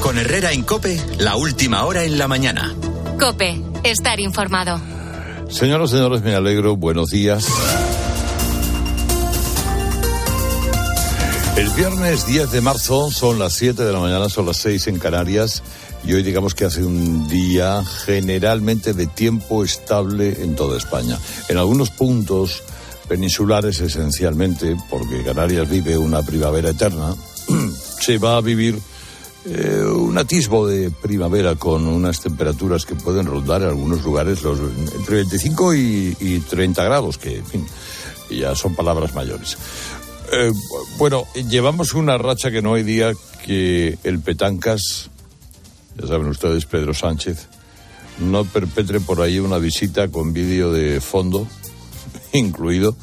Con Herrera en Cope, la última hora en la mañana. Cope, estar informado. Señoras y señores, me alegro. Buenos días. El viernes 10 de marzo son las 7 de la mañana, son las 6 en Canarias y hoy digamos que hace un día generalmente de tiempo estable en toda España. En algunos puntos peninsulares esencialmente, porque Canarias vive una primavera eterna, se va a vivir eh, un atisbo de primavera con unas temperaturas que pueden rondar en algunos lugares los, entre 25 y, y 30 grados, que en fin, ya son palabras mayores. Eh, bueno, llevamos una racha que no hay día que el Petancas, ya saben ustedes, Pedro Sánchez, no perpetre por ahí una visita con vídeo de fondo incluido.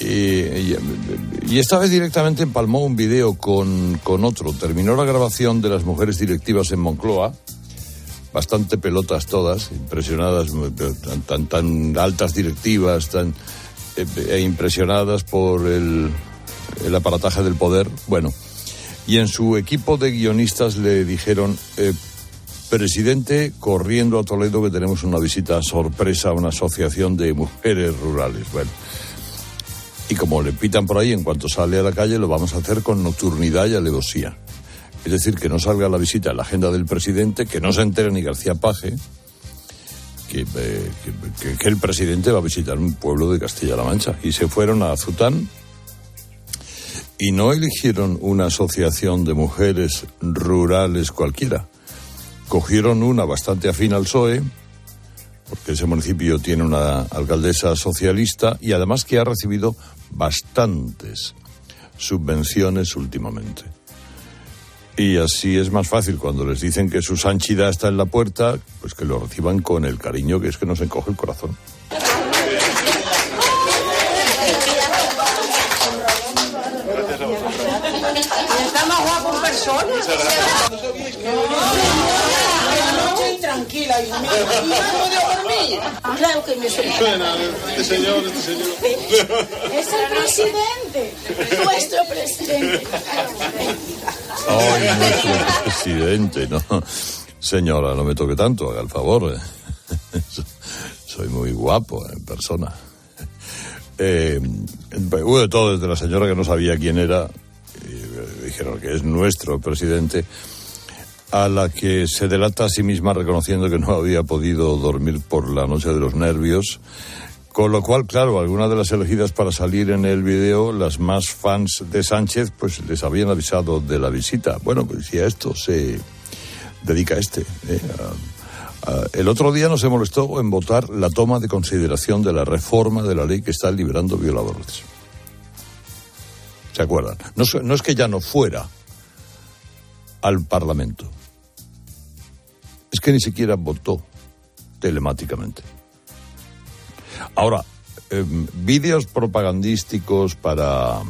Y, esta vez directamente empalmó un vídeo con, con otro. Terminó la grabación de las mujeres directivas en Moncloa, bastante pelotas todas, impresionadas, tan, tan, tan altas directivas, tan e impresionadas por el, el, aparataje del poder. Bueno, y en su equipo de guionistas le dijeron, eh, presidente, corriendo a Toledo que tenemos una visita sorpresa a una asociación de mujeres rurales. Bueno, y como le pitan por ahí en cuanto sale a la calle, lo vamos a hacer con nocturnidad y alevosía. Es decir, que no salga la visita en la agenda del presidente, que no se entere ni García Paje, eh, que, que, el presidente va a visitar un pueblo de Castilla-La Mancha. Y se fueron a Azután y no eligieron una asociación de mujeres rurales cualquiera. Cogieron una bastante afín al PSOE, porque ese municipio tiene una alcaldesa socialista y además que ha recibido bastantes subvenciones últimamente. Y así es más fácil cuando les dicen que su sanchidad está en la puerta, pues que lo reciban con el cariño que es que nos encoge el corazón. Guapo en persona. Tranquila, hijo mío. ¿Y no de dormir? Claro que me suena. Este señor, este señor. Es el presidente. Nuestro presidente. Ay, nuestro presidente, ¿no? Señora, no me toque tanto, haga el favor. Soy muy guapo en persona. Eh, hubo de todo, desde la señora que no sabía quién era, y dijeron que es nuestro presidente, a la que se delata a sí misma reconociendo que no había podido dormir por la noche de los nervios. Con lo cual, claro, algunas de las elegidas para salir en el video, las más fans de Sánchez, pues les habían avisado de la visita. Bueno, pues si a esto se dedica este. ¿eh? A, a, el otro día no se molestó en votar la toma de consideración de la reforma de la ley que está liberando violadores. ¿Se acuerdan? No, no es que ya no fuera al Parlamento. Es que ni siquiera votó telemáticamente. Ahora, eh, vídeos propagandísticos para,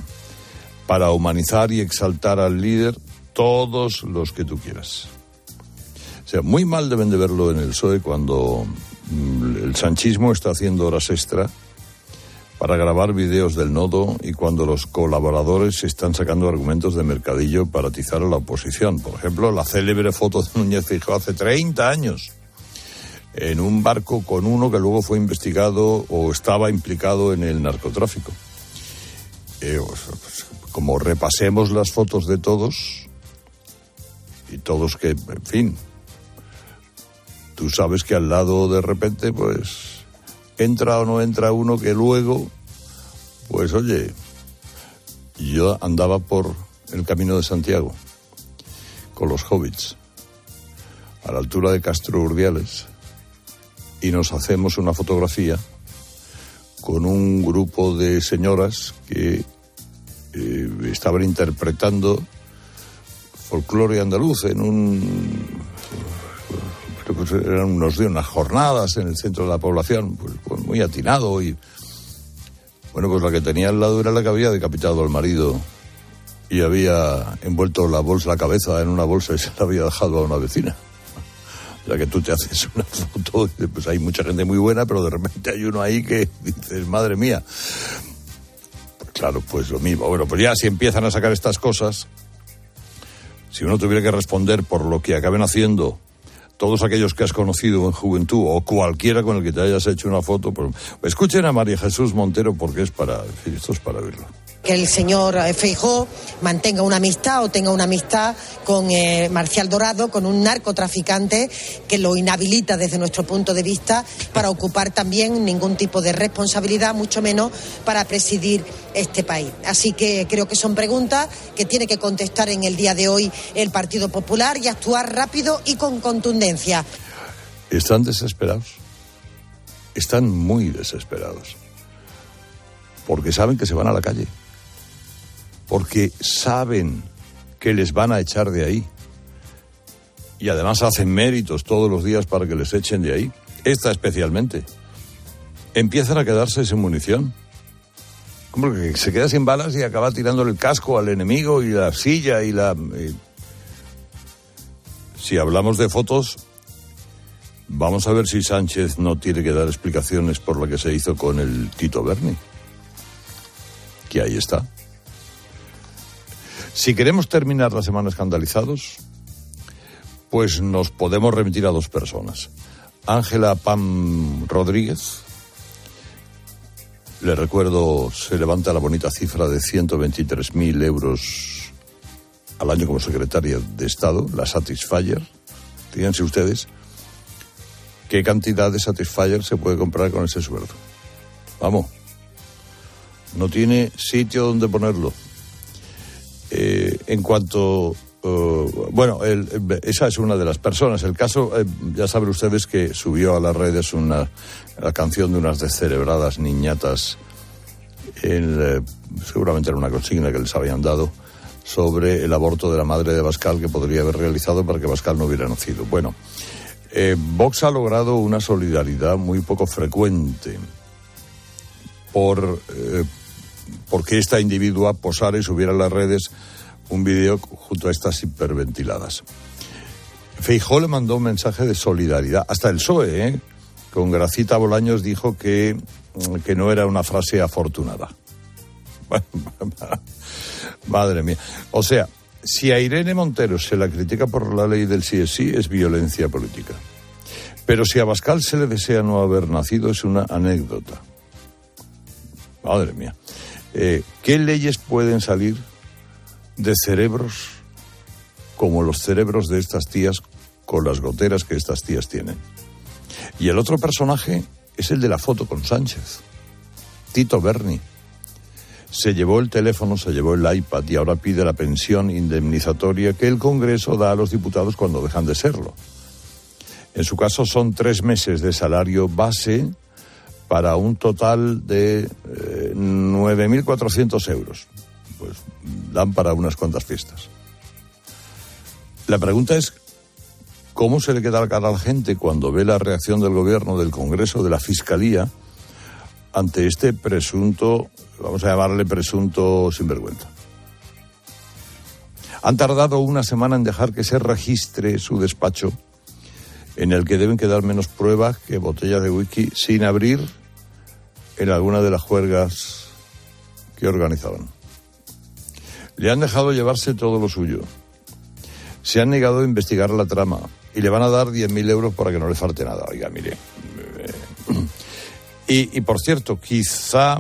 para humanizar y exaltar al líder, todos los que tú quieras. O sea, muy mal deben de verlo en el PSOE cuando mm, el sanchismo está haciendo horas extra para grabar videos del nodo y cuando los colaboradores están sacando argumentos de mercadillo para atizar a la oposición. Por ejemplo, la célebre foto de Núñez Fijó hace 30 años en un barco con uno que luego fue investigado o estaba implicado en el narcotráfico. Eh, pues, como repasemos las fotos de todos, y todos que, en fin, tú sabes que al lado de repente, pues, entra o no entra uno que luego, pues oye, yo andaba por el camino de Santiago con los hobbits, a la altura de Castro Urdiales y nos hacemos una fotografía con un grupo de señoras que eh, estaban interpretando folclore andaluz en un que eran unos días, unas jornadas en el centro de la población, pues, pues, muy atinado y bueno, pues la que tenía al lado era la que había decapitado al marido y había envuelto la bolsa, la cabeza en una bolsa y se la había dejado a una vecina. Sea, que tú te haces una foto, pues hay mucha gente muy buena, pero de repente hay uno ahí que dices, madre mía. Pues claro, pues lo mismo. Bueno, pues ya si empiezan a sacar estas cosas, si uno tuviera que responder por lo que acaben haciendo todos aquellos que has conocido en juventud o cualquiera con el que te hayas hecho una foto, pues, escuchen a María Jesús Montero porque es para, esto es para verlo que el señor eh, Feijó mantenga una amistad o tenga una amistad con eh, Marcial Dorado, con un narcotraficante que lo inhabilita desde nuestro punto de vista para ocupar también ningún tipo de responsabilidad, mucho menos para presidir este país. Así que creo que son preguntas que tiene que contestar en el día de hoy el Partido Popular y actuar rápido y con contundencia. Están desesperados. Están muy desesperados. Porque saben que se van a la calle porque saben que les van a echar de ahí. Y además hacen méritos todos los días para que les echen de ahí. Esta especialmente. Empiezan a quedarse sin munición. Como que se queda sin balas y acaba tirándole el casco al enemigo y la silla y la... Si hablamos de fotos, vamos a ver si Sánchez no tiene que dar explicaciones por lo que se hizo con el Tito Berni. Que ahí está. Si queremos terminar la semana escandalizados, pues nos podemos remitir a dos personas. Ángela Pam Rodríguez, le recuerdo, se levanta la bonita cifra de 123.000 euros al año como secretaria de Estado, la Satisfyer. Fíjense ustedes qué cantidad de Satisfyer se puede comprar con ese sueldo. Vamos, no tiene sitio donde ponerlo. Eh, en cuanto eh, bueno, esa es una de las personas. El caso, eh, ya saben ustedes que subió a las redes una la canción de unas descerebradas niñatas, seguramente era una consigna que les habían dado, sobre el aborto de la madre de Bascal que podría haber realizado para que Bascal no hubiera nacido. Bueno, Vox ha logrado una solidaridad muy poco frecuente por porque esta individua posara y subiera a las redes un vídeo junto a estas hiperventiladas. Feijó le mandó un mensaje de solidaridad, hasta el PSOE, ¿eh? con Gracita Bolaños dijo que, que no era una frase afortunada. Madre mía. O sea, si a Irene Montero se la critica por la ley del sí es sí, es violencia política. Pero si a Bascal se le desea no haber nacido, es una anécdota. Madre mía. Eh, ¿Qué leyes pueden salir de cerebros como los cerebros de estas tías con las goteras que estas tías tienen? Y el otro personaje es el de la foto con Sánchez, Tito Berni. Se llevó el teléfono, se llevó el iPad y ahora pide la pensión indemnizatoria que el Congreso da a los diputados cuando dejan de serlo. En su caso son tres meses de salario base para un total de 9.400 eh, euros. Pues dan para unas cuantas fiestas. La pregunta es, ¿cómo se le queda la cara a la gente cuando ve la reacción del gobierno, del Congreso, de la Fiscalía ante este presunto, vamos a llamarle presunto sinvergüenza? Han tardado una semana en dejar que se registre su despacho en el que deben quedar menos pruebas que botellas de whisky sin abrir en alguna de las juergas que organizaban. Le han dejado llevarse todo lo suyo. Se han negado a investigar la trama y le van a dar 10.000 euros para que no le falte nada. Oiga, mire. Y, por cierto, quizá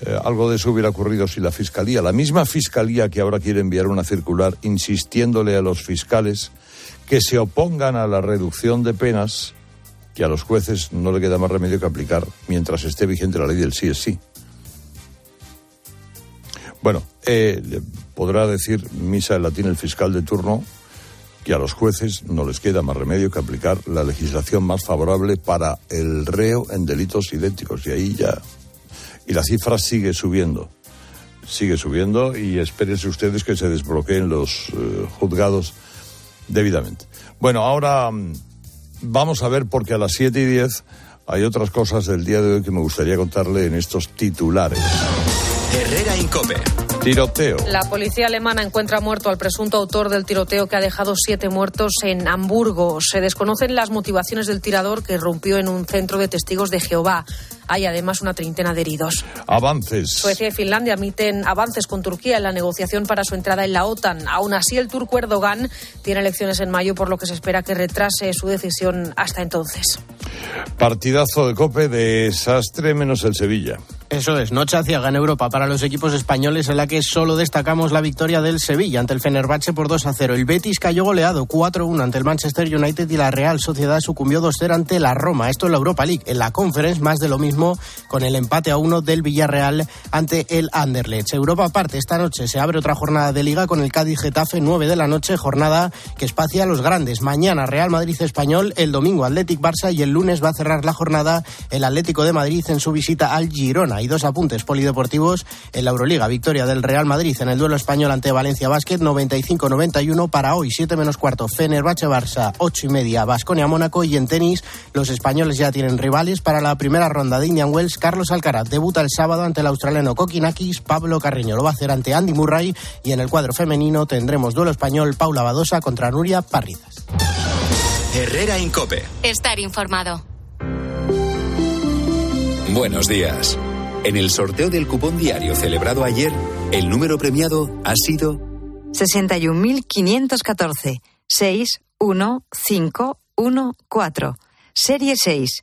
eh, algo de eso hubiera ocurrido si la Fiscalía, la misma Fiscalía que ahora quiere enviar una circular insistiéndole a los fiscales que se opongan a la reducción de penas, que a los jueces no le queda más remedio que aplicar mientras esté vigente la ley del sí es sí. Bueno, eh, podrá decir misa en latín el fiscal de turno que a los jueces no les queda más remedio que aplicar la legislación más favorable para el reo en delitos idénticos. Y ahí ya. Y la cifra sigue subiendo. Sigue subiendo y espérense ustedes que se desbloqueen los eh, juzgados debidamente. Bueno, ahora mm, vamos a ver porque a las 7 y 10 hay otras cosas del día de hoy que me gustaría contarle en estos titulares. Herrera Incope. Tiroteo. La policía alemana encuentra muerto al presunto autor del tiroteo que ha dejado siete muertos en Hamburgo. Se desconocen las motivaciones del tirador que rompió en un centro de testigos de Jehová. Hay además una treintena de heridos. Avances. Suecia y Finlandia admiten avances con Turquía en la negociación para su entrada en la OTAN. Aún así, el turco Erdogan tiene elecciones en mayo, por lo que se espera que retrase su decisión hasta entonces. Partidazo de Cope, desastre menos el Sevilla. Eso es, noche hacia gana Europa para los equipos españoles en la que solo destacamos la victoria del Sevilla ante el Fenerbahce por 2 a 0. El Betis cayó goleado 4-1 ante el Manchester United y la Real Sociedad sucumbió 2-0 ante la Roma. Esto en la Europa League. En la Conference más de lo mismo con el empate a 1 del Villarreal ante el Anderlecht. Europa aparte, esta noche se abre otra jornada de liga con el Cádiz Getafe 9 de la noche, jornada que espacia a los grandes. Mañana Real Madrid Español, el domingo Athletic Barça y el lunes va a cerrar la jornada el Atlético de Madrid en su visita al Girona y dos apuntes polideportivos en la Euroliga. Victoria del Real Madrid en el duelo español ante Valencia Basket 95-91 para hoy 7 menos cuarto Fenerbahce Barça 8 y media Basconia Mónaco y en tenis los españoles ya tienen rivales para la primera ronda de Indian Wells. Carlos Alcaraz debuta el sábado ante el australiano Kokinakis. Pablo Carreño lo va a hacer ante Andy Murray y en el cuadro femenino tendremos duelo español Paula Badosa contra Nuria Parrizas. Herrera Incope. Estar informado. Buenos días. En el sorteo del cupón diario celebrado ayer, el número premiado ha sido 61.514 61514. Serie 6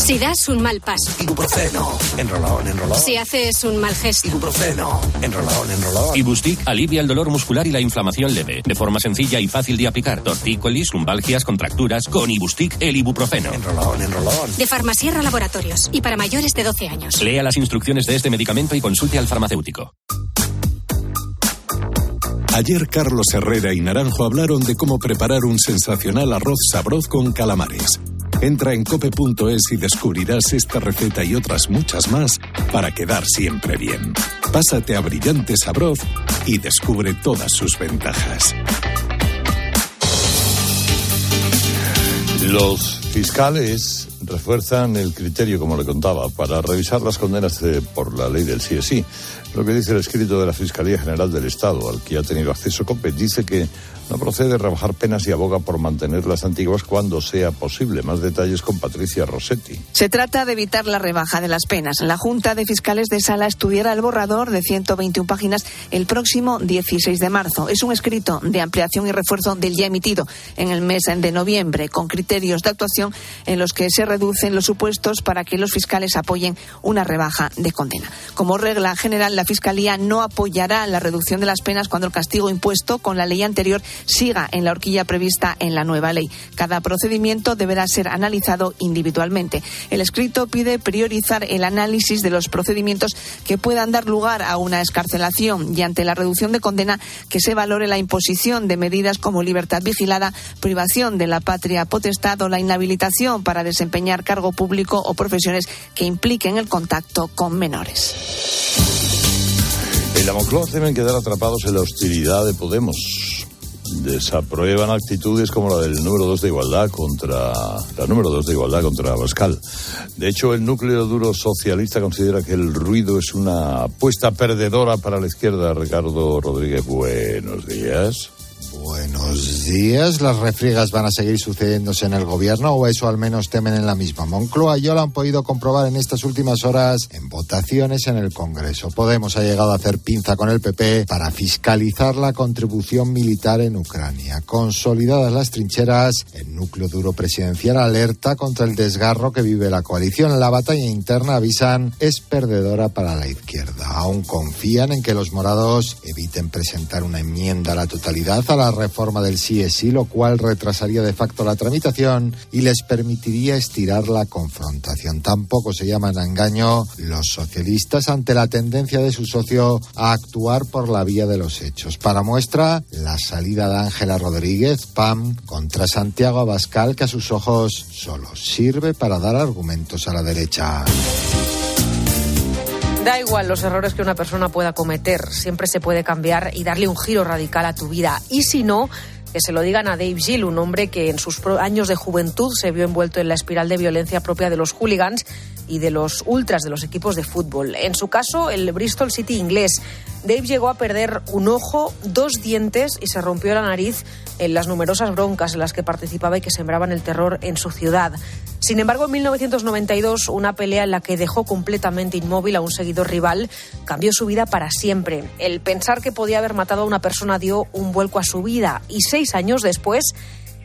Si das un mal paso. Ibuprofeno. Enrolón, enrolón. Si haces un mal gesto. Ibuprofeno. Enrolón, enrolón. Ibustic alivia el dolor muscular y la inflamación leve. De forma sencilla y fácil de aplicar. Tortícolis, lumbalgias, contracturas. Con Ibustic, el ibuprofeno. Enrolón, enrolón. De Farmasierra Laboratorios. Y para mayores de 12 años. Lea las instrucciones de este medicamento y consulte al farmacéutico. Ayer Carlos Herrera y Naranjo hablaron de cómo preparar un sensacional arroz sabroz con calamares. Entra en cope.es y descubrirás esta receta y otras muchas más para quedar siempre bien. Pásate a Brillante Sabroz y descubre todas sus ventajas. Los fiscales refuerzan el criterio, como le contaba, para revisar las condenas de- por la ley del sí es sí. Lo que dice el escrito de la Fiscalía General del Estado, al que ha tenido acceso COPE, dice que no procede rebajar penas y aboga por mantener las antiguas cuando sea posible. Más detalles con Patricia Rossetti. Se trata de evitar la rebaja de las penas. La Junta de Fiscales de Sala estudiará el borrador de 121 páginas el próximo 16 de marzo. Es un escrito de ampliación y refuerzo del ya emitido en el mes de noviembre, con criterios de actuación en los que se reducen los supuestos para que los fiscales apoyen una rebaja de condena. Como regla general, la Fiscalía no apoyará la reducción de las penas cuando el castigo impuesto con la ley anterior siga en la horquilla prevista en la nueva ley. Cada procedimiento deberá ser analizado individualmente. El escrito pide priorizar el análisis de los procedimientos que puedan dar lugar a una escarcelación y ante la reducción de condena que se valore la imposición de medidas como libertad vigilada, privación de la patria potestad o la inhabilitación para desempeñar cargo público o profesiones que impliquen el contacto con menores. En la Moncloa deben quedar atrapados en la hostilidad de Podemos. Desaprueban actitudes como la del número 2 de igualdad contra la número 2 de igualdad contra Abascal. De hecho, el núcleo duro socialista considera que el ruido es una apuesta perdedora para la izquierda. Ricardo Rodríguez, buenos días. Buenos días. Las refriegas van a seguir sucediéndose en el gobierno, o eso al menos temen en la misma. Moncloa y lo han podido comprobar en estas últimas horas en votaciones en el Congreso. Podemos ha llegado a hacer pinza con el PP para fiscalizar la contribución militar en Ucrania. Consolidadas las trincheras, el núcleo duro presidencial alerta contra el desgarro que vive la coalición. La batalla interna, avisan, es perdedora para la izquierda. Aún confían en que los morados eviten presentar una enmienda a la totalidad a la reforma del sí, lo cual retrasaría de facto la tramitación y les permitiría estirar la confrontación. Tampoco se llaman a engaño los socialistas ante la tendencia de su socio a actuar por la vía de los hechos. Para muestra, la salida de Ángela Rodríguez, PAM, contra Santiago Abascal, que a sus ojos solo sirve para dar argumentos a la derecha. Da igual los errores que una persona pueda cometer, siempre se puede cambiar y darle un giro radical a tu vida. Y si no, que se lo digan a Dave Gill, un hombre que en sus años de juventud se vio envuelto en la espiral de violencia propia de los hooligans y de los ultras de los equipos de fútbol. En su caso, el Bristol City inglés. Dave llegó a perder un ojo, dos dientes y se rompió la nariz en las numerosas broncas en las que participaba y que sembraban el terror en su ciudad. Sin embargo, en 1992, una pelea en la que dejó completamente inmóvil a un seguidor rival cambió su vida para siempre. El pensar que podía haber matado a una persona dio un vuelco a su vida y seis años después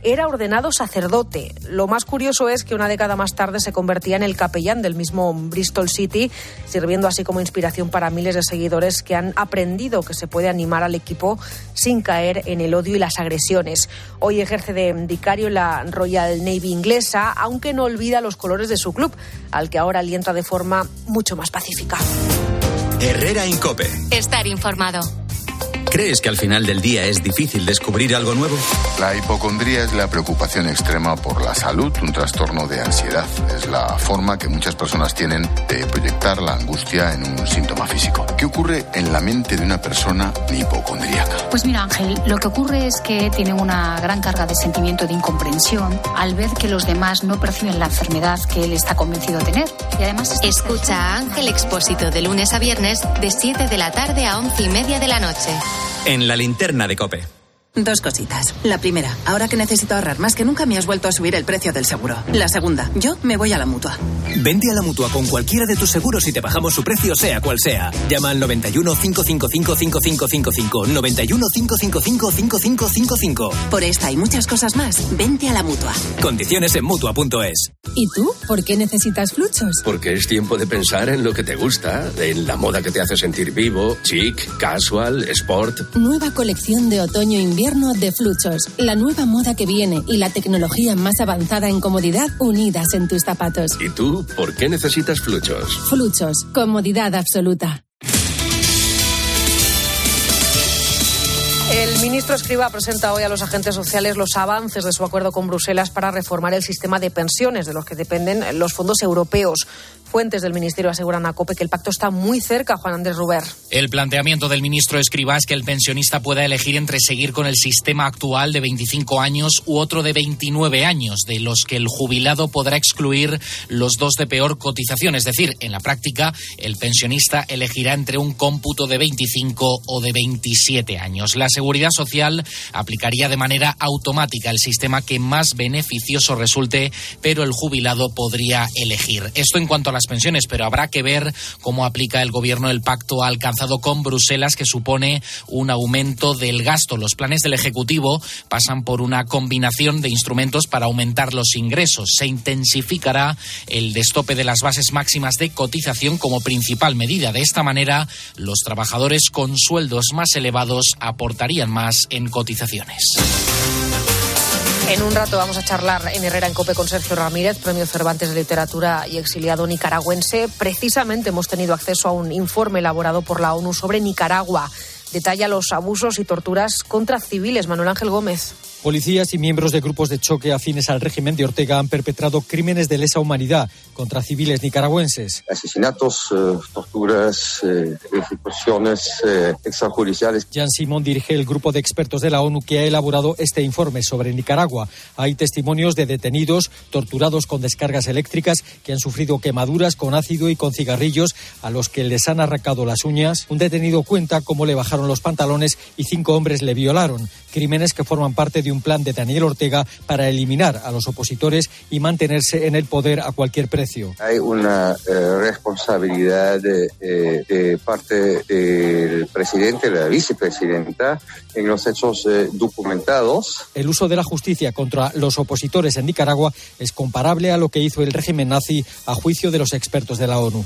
era ordenado sacerdote. Lo más curioso es que una década más tarde se convertía en el capellán del mismo Bristol City, sirviendo así como inspiración para miles de seguidores que han aprendido que se puede animar al equipo sin caer en el odio y las agresiones. Hoy ejerce de vicario en la Royal Navy inglesa, aunque no olvida los colores de su club, al que ahora alienta de forma mucho más pacífica. Herrera Incope. Estar informado. ¿Crees que al final del día es difícil descubrir algo nuevo? La hipocondría es la preocupación extrema por la salud, un trastorno de ansiedad. Es la forma que muchas personas tienen de proyectar la angustia en un síntoma físico. ¿Qué ocurre en la mente de una persona hipocondríaca? Pues mira, Ángel, lo que ocurre es que tiene una gran carga de sentimiento de incomprensión al ver que los demás no perciben la enfermedad que él está convencido de tener. Y además... Escucha a Ángel Expósito de lunes a viernes de 7 de la tarde a 11 y media de la noche. En la linterna de Cope. Dos cositas. La primera, ahora que necesito ahorrar más que nunca me has vuelto a subir el precio del seguro. La segunda, yo me voy a la mutua. Vente a la mutua con cualquiera de tus seguros y te bajamos su precio, sea cual sea. Llama al 91 555 5555. 91 555 5555. Por esta y muchas cosas más, vente a la mutua. Condiciones en mutua.es. ¿Y tú? ¿Por qué necesitas fluchos? Porque es tiempo de pensar en lo que te gusta, en la moda que te hace sentir vivo, chic, casual, sport. Nueva colección de otoño-invierno de Fluchos. La nueva moda que viene y la tecnología más avanzada en comodidad unidas en tus zapatos. ¿Y tú por qué necesitas Fluchos? Fluchos. Comodidad absoluta. El ministro Escriba presenta hoy a los agentes sociales los avances de su acuerdo con Bruselas para reformar el sistema de pensiones de los que dependen los fondos europeos. Fuentes del Ministerio aseguran a COPE que el pacto está muy cerca, Juan Andrés Ruber. El planteamiento del ministro Escribá es que el pensionista pueda elegir entre seguir con el sistema actual de 25 años u otro de 29 años, de los que el jubilado podrá excluir los dos de peor cotización. Es decir, en la práctica, el pensionista elegirá entre un cómputo de 25 o de 27 años. La Seguridad Social aplicaría de manera automática el sistema que más beneficioso resulte, pero el jubilado podría elegir. Esto en cuanto a las pensiones, pero habrá que ver cómo aplica el gobierno el pacto alcanzado con Bruselas, que supone un aumento del gasto. Los planes del Ejecutivo pasan por una combinación de instrumentos para aumentar los ingresos. Se intensificará el destope de las bases máximas de cotización como principal medida. De esta manera, los trabajadores con sueldos más elevados aportarían más en cotizaciones. En un rato vamos a charlar en Herrera en Cope con Sergio Ramírez, Premio Cervantes de Literatura y exiliado nicaragüense. Precisamente hemos tenido acceso a un informe elaborado por la ONU sobre Nicaragua. Detalla los abusos y torturas contra civiles. Manuel Ángel Gómez. Policías y miembros de grupos de choque afines al régimen de Ortega han perpetrado crímenes de lesa humanidad contra civiles nicaragüenses. Asesinatos, eh, torturas, eh, ejecuciones eh, extrajudiciales. Jan Simón dirige el grupo de expertos de la ONU que ha elaborado este informe sobre Nicaragua. Hay testimonios de detenidos torturados con descargas eléctricas que han sufrido quemaduras con ácido y con cigarrillos a los que les han arrancado las uñas. Un detenido cuenta cómo le bajaron los pantalones y cinco hombres le violaron. Crímenes que forman parte de un plan de Daniel Ortega para eliminar a los opositores y mantenerse en el poder a cualquier precio. Hay una eh, responsabilidad de, eh, de, parte del presidente, de la vicepresidenta, en los hechos eh, documentados. El uso de la justicia contra los opositores en Nicaragua es comparable a lo que hizo el régimen nazi a juicio de los expertos de la ONU.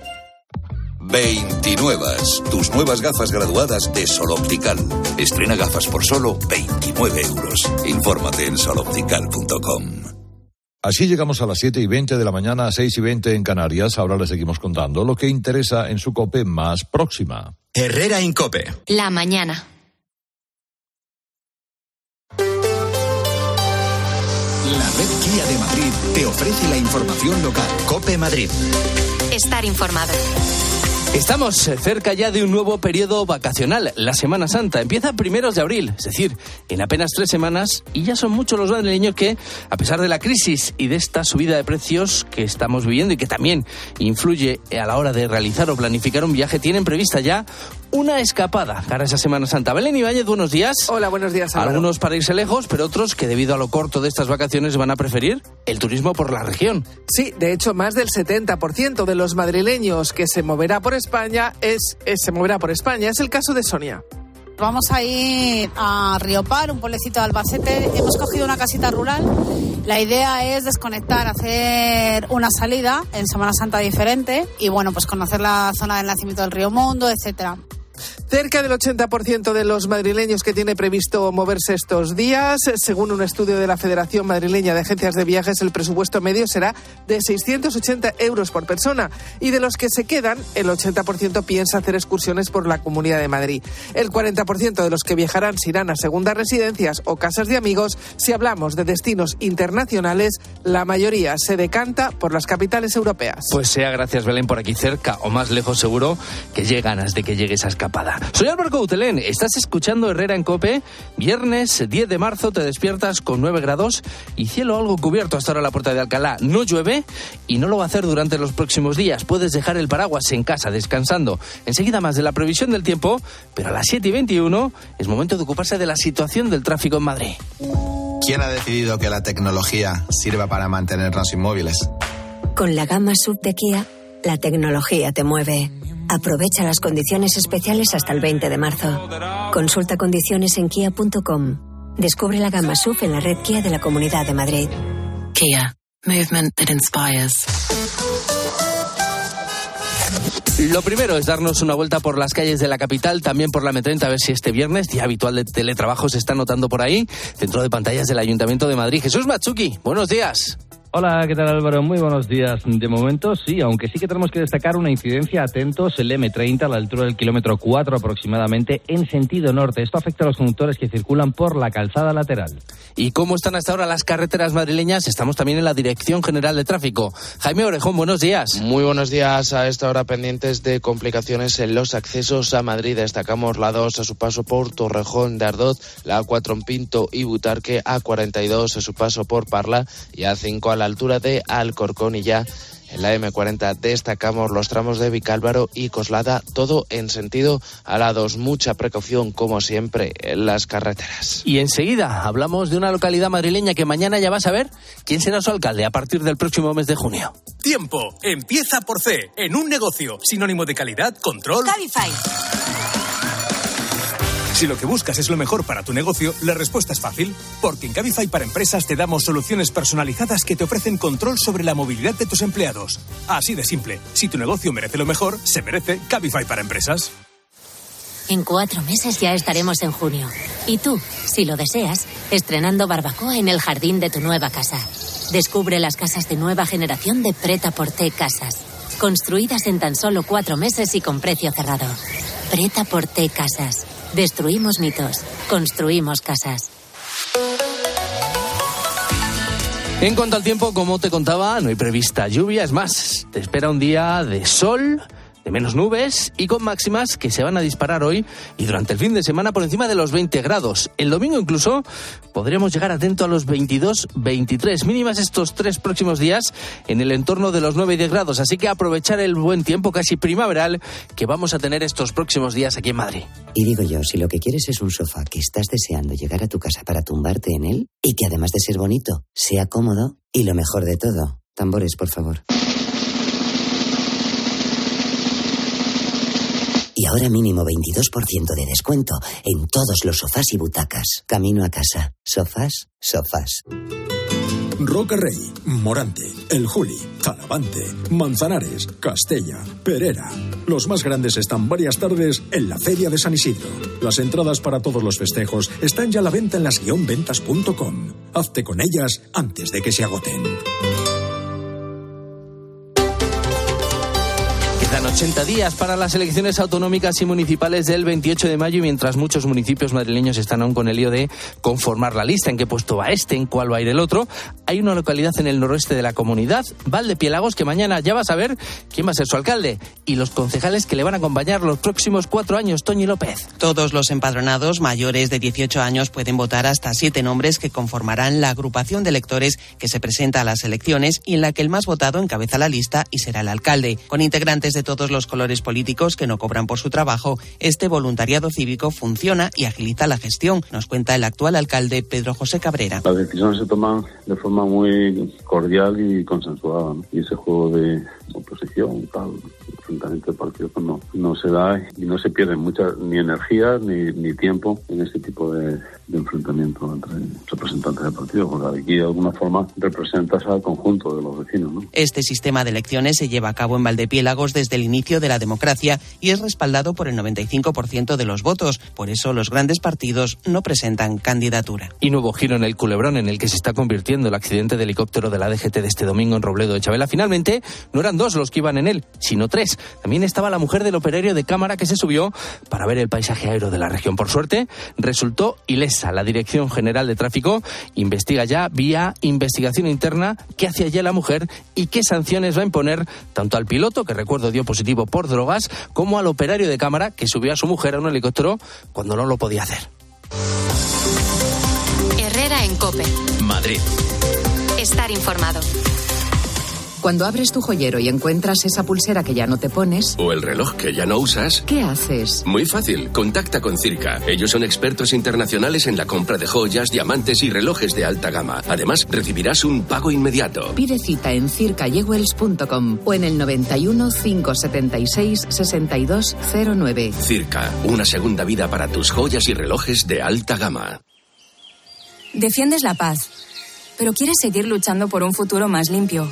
29. Tus nuevas gafas graduadas de Sol Optical. Estrena gafas por solo 29 euros. Infórmate en soloptical.com. Así llegamos a las 7 y 20 de la mañana, a 6 y 20 en Canarias. Ahora les seguimos contando lo que interesa en su COPE más próxima. Herrera Incope. La mañana. La red Kia de Madrid te ofrece la información local. Cope Madrid. Estar informado. Estamos cerca ya de un nuevo periodo vacacional, la Semana Santa. Empieza primeros de abril, es decir, en apenas tres semanas, y ya son muchos los madrileños que, a pesar de la crisis y de esta subida de precios que estamos viviendo y que también influye a la hora de realizar o planificar un viaje, tienen prevista ya una escapada para esa Semana Santa. Belén Ibáñez, buenos días. Hola, buenos días. Álvaro. Algunos para irse lejos, pero otros que debido a lo corto de estas vacaciones van a preferir el turismo por la región. Sí, de hecho, más del 70% de los madrileños que se moverá por España es, es, se moverá por España. Es el caso de Sonia. Vamos a ir a Riopar, un pueblecito de Albacete. Hemos cogido una casita rural. La idea es desconectar, hacer una salida en Semana Santa diferente y bueno, pues conocer la zona del nacimiento del río Mundo, etcétera. Cerca del 80% de los madrileños que tiene previsto moverse estos días, según un estudio de la Federación Madrileña de Agencias de Viajes, el presupuesto medio será de 680 euros por persona y de los que se quedan, el 80% piensa hacer excursiones por la Comunidad de Madrid. El 40% de los que viajarán se irán a segundas residencias o casas de amigos. Si hablamos de destinos internacionales, la mayoría se decanta por las capitales europeas. Pues sea gracias Belén por aquí cerca o más lejos seguro que llegue ganas de que llegue esa escapada. Soy Álvaro Coutelén, estás escuchando Herrera en Cope. Viernes 10 de marzo te despiertas con 9 grados y cielo algo cubierto hasta ahora la puerta de Alcalá. No llueve y no lo va a hacer durante los próximos días. Puedes dejar el paraguas en casa descansando. Enseguida más de la previsión del tiempo, pero a las 7 y 21 es momento de ocuparse de la situación del tráfico en Madrid. ¿Quién ha decidido que la tecnología sirva para mantenernos inmóviles? Con la gama sub de Kia, la tecnología te mueve. Aprovecha las condiciones especiales hasta el 20 de marzo. Consulta condiciones en kia.com. Descubre la gama SUV en la red Kia de la Comunidad de Madrid. Kia. Movement that inspires. Lo primero es darnos una vuelta por las calles de la capital, también por la M30, a ver si este viernes, día habitual de teletrabajo, se está notando por ahí, dentro de pantallas del Ayuntamiento de Madrid. Jesús Matsuki, buenos días. Hola, ¿qué tal Álvaro? Muy buenos días. De momento sí, aunque sí que tenemos que destacar una incidencia, atentos, el M30 a la altura del kilómetro 4 aproximadamente en sentido norte. Esto afecta a los conductores que circulan por la calzada lateral. ¿Y cómo están hasta ahora las carreteras madrileñas? Estamos también en la Dirección General de Tráfico. Jaime Orejón, buenos días. Muy buenos días. A esta hora pendientes de complicaciones en los accesos a Madrid. Destacamos la 2 a su paso por Torrejón de Ardoz, la A4 en Pinto y Butarque, A42 a su paso por Parla y A5 a la altura de Alcorcón y ya en la M40 destacamos los tramos de Vicálvaro y Coslada, todo en sentido a la 2. Mucha precaución, como siempre, en las carreteras. Y enseguida hablamos de una localidad madrileña que mañana ya va a saber quién será su alcalde a partir del próximo mes de junio. Tiempo. Empieza por C. En un negocio. Sinónimo de calidad, control. Cabify. Si lo que buscas es lo mejor para tu negocio, la respuesta es fácil, porque en Cabify para Empresas te damos soluciones personalizadas que te ofrecen control sobre la movilidad de tus empleados. Así de simple, si tu negocio merece lo mejor, se merece Cabify para Empresas. En cuatro meses ya estaremos en junio. Y tú, si lo deseas, estrenando barbacoa en el jardín de tu nueva casa. Descubre las casas de nueva generación de Preta Porté Casas. Construidas en tan solo cuatro meses y con precio cerrado. Preta Porté Casas. Destruimos mitos, construimos casas. En cuanto al tiempo, como te contaba, no hay prevista lluvia, es más, te espera un día de sol, de menos nubes y con máximas que se van a disparar hoy y durante el fin de semana por encima de los 20 grados. El domingo incluso podríamos llegar atento a los 22, 23 mínimas estos tres próximos días en el entorno de los 9 y 10 grados. Así que aprovechar el buen tiempo casi primaveral que vamos a tener estos próximos días aquí en Madrid. Y digo yo, si lo que quieres es un sofá que estás deseando llegar a tu casa para tumbarte en él y que además de ser bonito, sea cómodo y lo mejor de todo, tambores, por favor. Ahora mínimo 22% de descuento en todos los sofás y butacas. Camino a casa. Sofás, sofás. Roca Rey, Morante, El Juli, Talavante, Manzanares, Castella, Perera. Los más grandes están varias tardes en la Feria de San Isidro. Las entradas para todos los festejos están ya a la venta en las-ventas.com. Hazte con ellas antes de que se agoten. 80 días para las elecciones autonómicas y municipales del 28 de mayo y mientras muchos municipios madrileños están aún con el lío de conformar la lista, en qué puesto va este, en cuál va a ir el otro, hay una localidad en el noroeste de la comunidad, Valdepiélagos, que mañana ya va a saber quién va a ser su alcalde y los concejales que le van a acompañar los próximos cuatro años, Toñi López. Todos los empadronados mayores de 18 años pueden votar hasta siete nombres que conformarán la agrupación de electores que se presenta a las elecciones y en la que el más votado encabeza la lista y será el alcalde. Con integrantes de todos los colores políticos que no cobran por su trabajo, este voluntariado cívico funciona y agiliza la gestión, nos cuenta el actual alcalde Pedro José Cabrera. Las decisiones se toman de forma muy cordial y consensuada. ¿no? Y ese juego de oposición, tal, enfrentamiento de partidos, pues no, no se da y no se pierde mucha ni energía ni, ni tiempo en este tipo de, de enfrentamiento entre representantes de partidos, porque aquí de alguna forma representas al conjunto de los vecinos. ¿no? Este sistema de elecciones se lleva a cabo en Valdepiélagos desde el inicio de la democracia y es respaldado por el 95% de los votos. Por eso los grandes partidos no presentan candidatura. Y nuevo giro en el culebrón en el que se está convirtiendo el accidente de helicóptero de la DGT de este domingo en Robledo de Chabela. Finalmente, no eran dos los que iban en él, sino tres. También estaba la mujer del operario de cámara que se subió para ver el paisaje aéreo de la región. Por suerte, resultó ilesa. La Dirección General de Tráfico investiga ya vía investigación interna qué hacía ya la mujer y qué sanciones va a imponer tanto al piloto, que recuerdo dio positivo por drogas, como al operario de cámara que subió a su mujer a un helicóptero cuando no lo podía hacer. Herrera en Cope. Madrid. Estar informado. Cuando abres tu joyero y encuentras esa pulsera que ya no te pones, ¿O el reloj que ya no usas? ¿qué haces? Muy fácil, contacta con Circa. Ellos son expertos internacionales en la compra de joyas, diamantes y relojes de alta gama. Además, recibirás un pago inmediato. Pide cita en circayewells.com o en el 91 576 6209. Circa, una segunda vida para tus joyas y relojes de alta gama. Defiendes la paz, pero quieres seguir luchando por un futuro más limpio.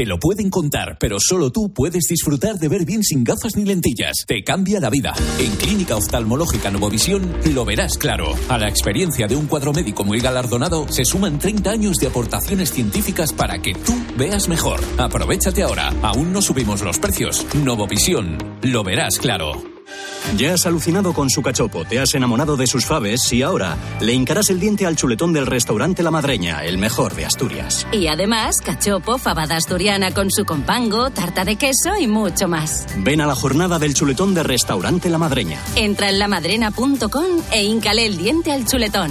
Te lo pueden contar, pero solo tú puedes disfrutar de ver bien sin gafas ni lentillas. Te cambia la vida. En Clínica Oftalmológica Novovisión lo verás claro. A la experiencia de un cuadro médico muy galardonado se suman 30 años de aportaciones científicas para que tú veas mejor. Aprovechate ahora. Aún no subimos los precios. Novovisión. Lo verás claro. Ya has alucinado con su cachopo, te has enamorado de sus faves y ahora le hincarás el diente al chuletón del restaurante La Madreña, el mejor de Asturias. Y además, cachopo, fabada asturiana con su compango, tarta de queso y mucho más. Ven a la jornada del chuletón del restaurante La Madreña. Entra en lamadrena.com e hincale el diente al chuletón.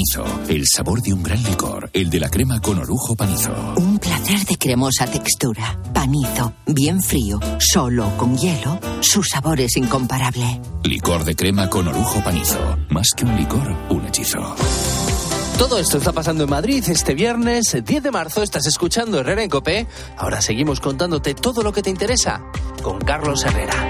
Panizo, el sabor de un gran licor, el de la crema con orujo panizo. Un placer de cremosa textura. Panizo, bien frío, solo con hielo. Su sabor es incomparable. Licor de crema con orujo panizo. Más que un licor, un hechizo. Todo esto está pasando en Madrid este viernes 10 de marzo. Estás escuchando Herrera en Copé. Ahora seguimos contándote todo lo que te interesa con Carlos Herrera.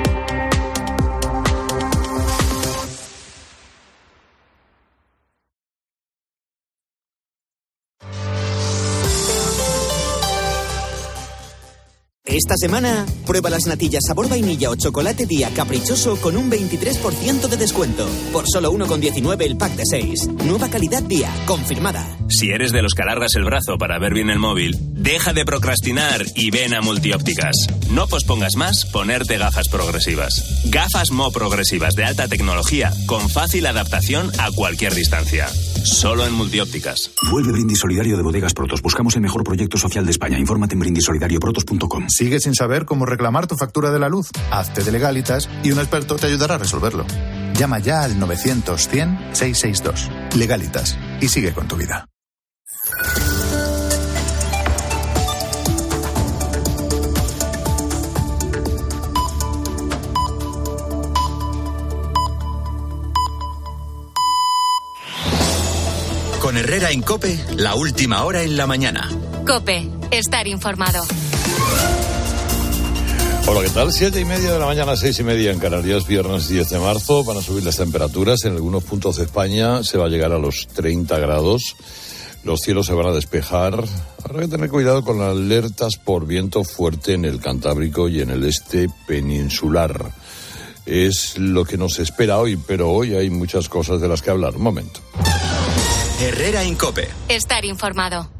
Esta semana, prueba las natillas sabor vainilla o chocolate día caprichoso con un 23% de descuento. Por solo 1,19 el pack de 6. Nueva calidad día, confirmada. Si eres de los que alargas el brazo para ver bien el móvil, Deja de procrastinar y ven a Multiópticas. No pospongas más ponerte gafas progresivas. Gafas Mo progresivas de alta tecnología con fácil adaptación a cualquier distancia. Solo en Multiópticas. Vuelve Brindis Solidario de Bodegas Protos. Buscamos el mejor proyecto social de España. Infórmate en brindisolidarioprotos.com. ¿Sigues sin saber cómo reclamar tu factura de la luz? Hazte de legalitas y un experto te ayudará a resolverlo. Llama ya al 900 100 662. Legalitas. Y sigue con tu vida. Con Herrera en Cope, la última hora en la mañana. Cope, estar informado. Hola, ¿qué tal? Siete y media de la mañana, seis y media en Canarias, viernes 10 de marzo. Van a subir las temperaturas. En algunos puntos de España se va a llegar a los 30 grados. Los cielos se van a despejar. Habrá que tener cuidado con las alertas por viento fuerte en el Cantábrico y en el este peninsular. Es lo que nos espera hoy, pero hoy hay muchas cosas de las que hablar. Un momento. Herrera en Cope. Estar informado.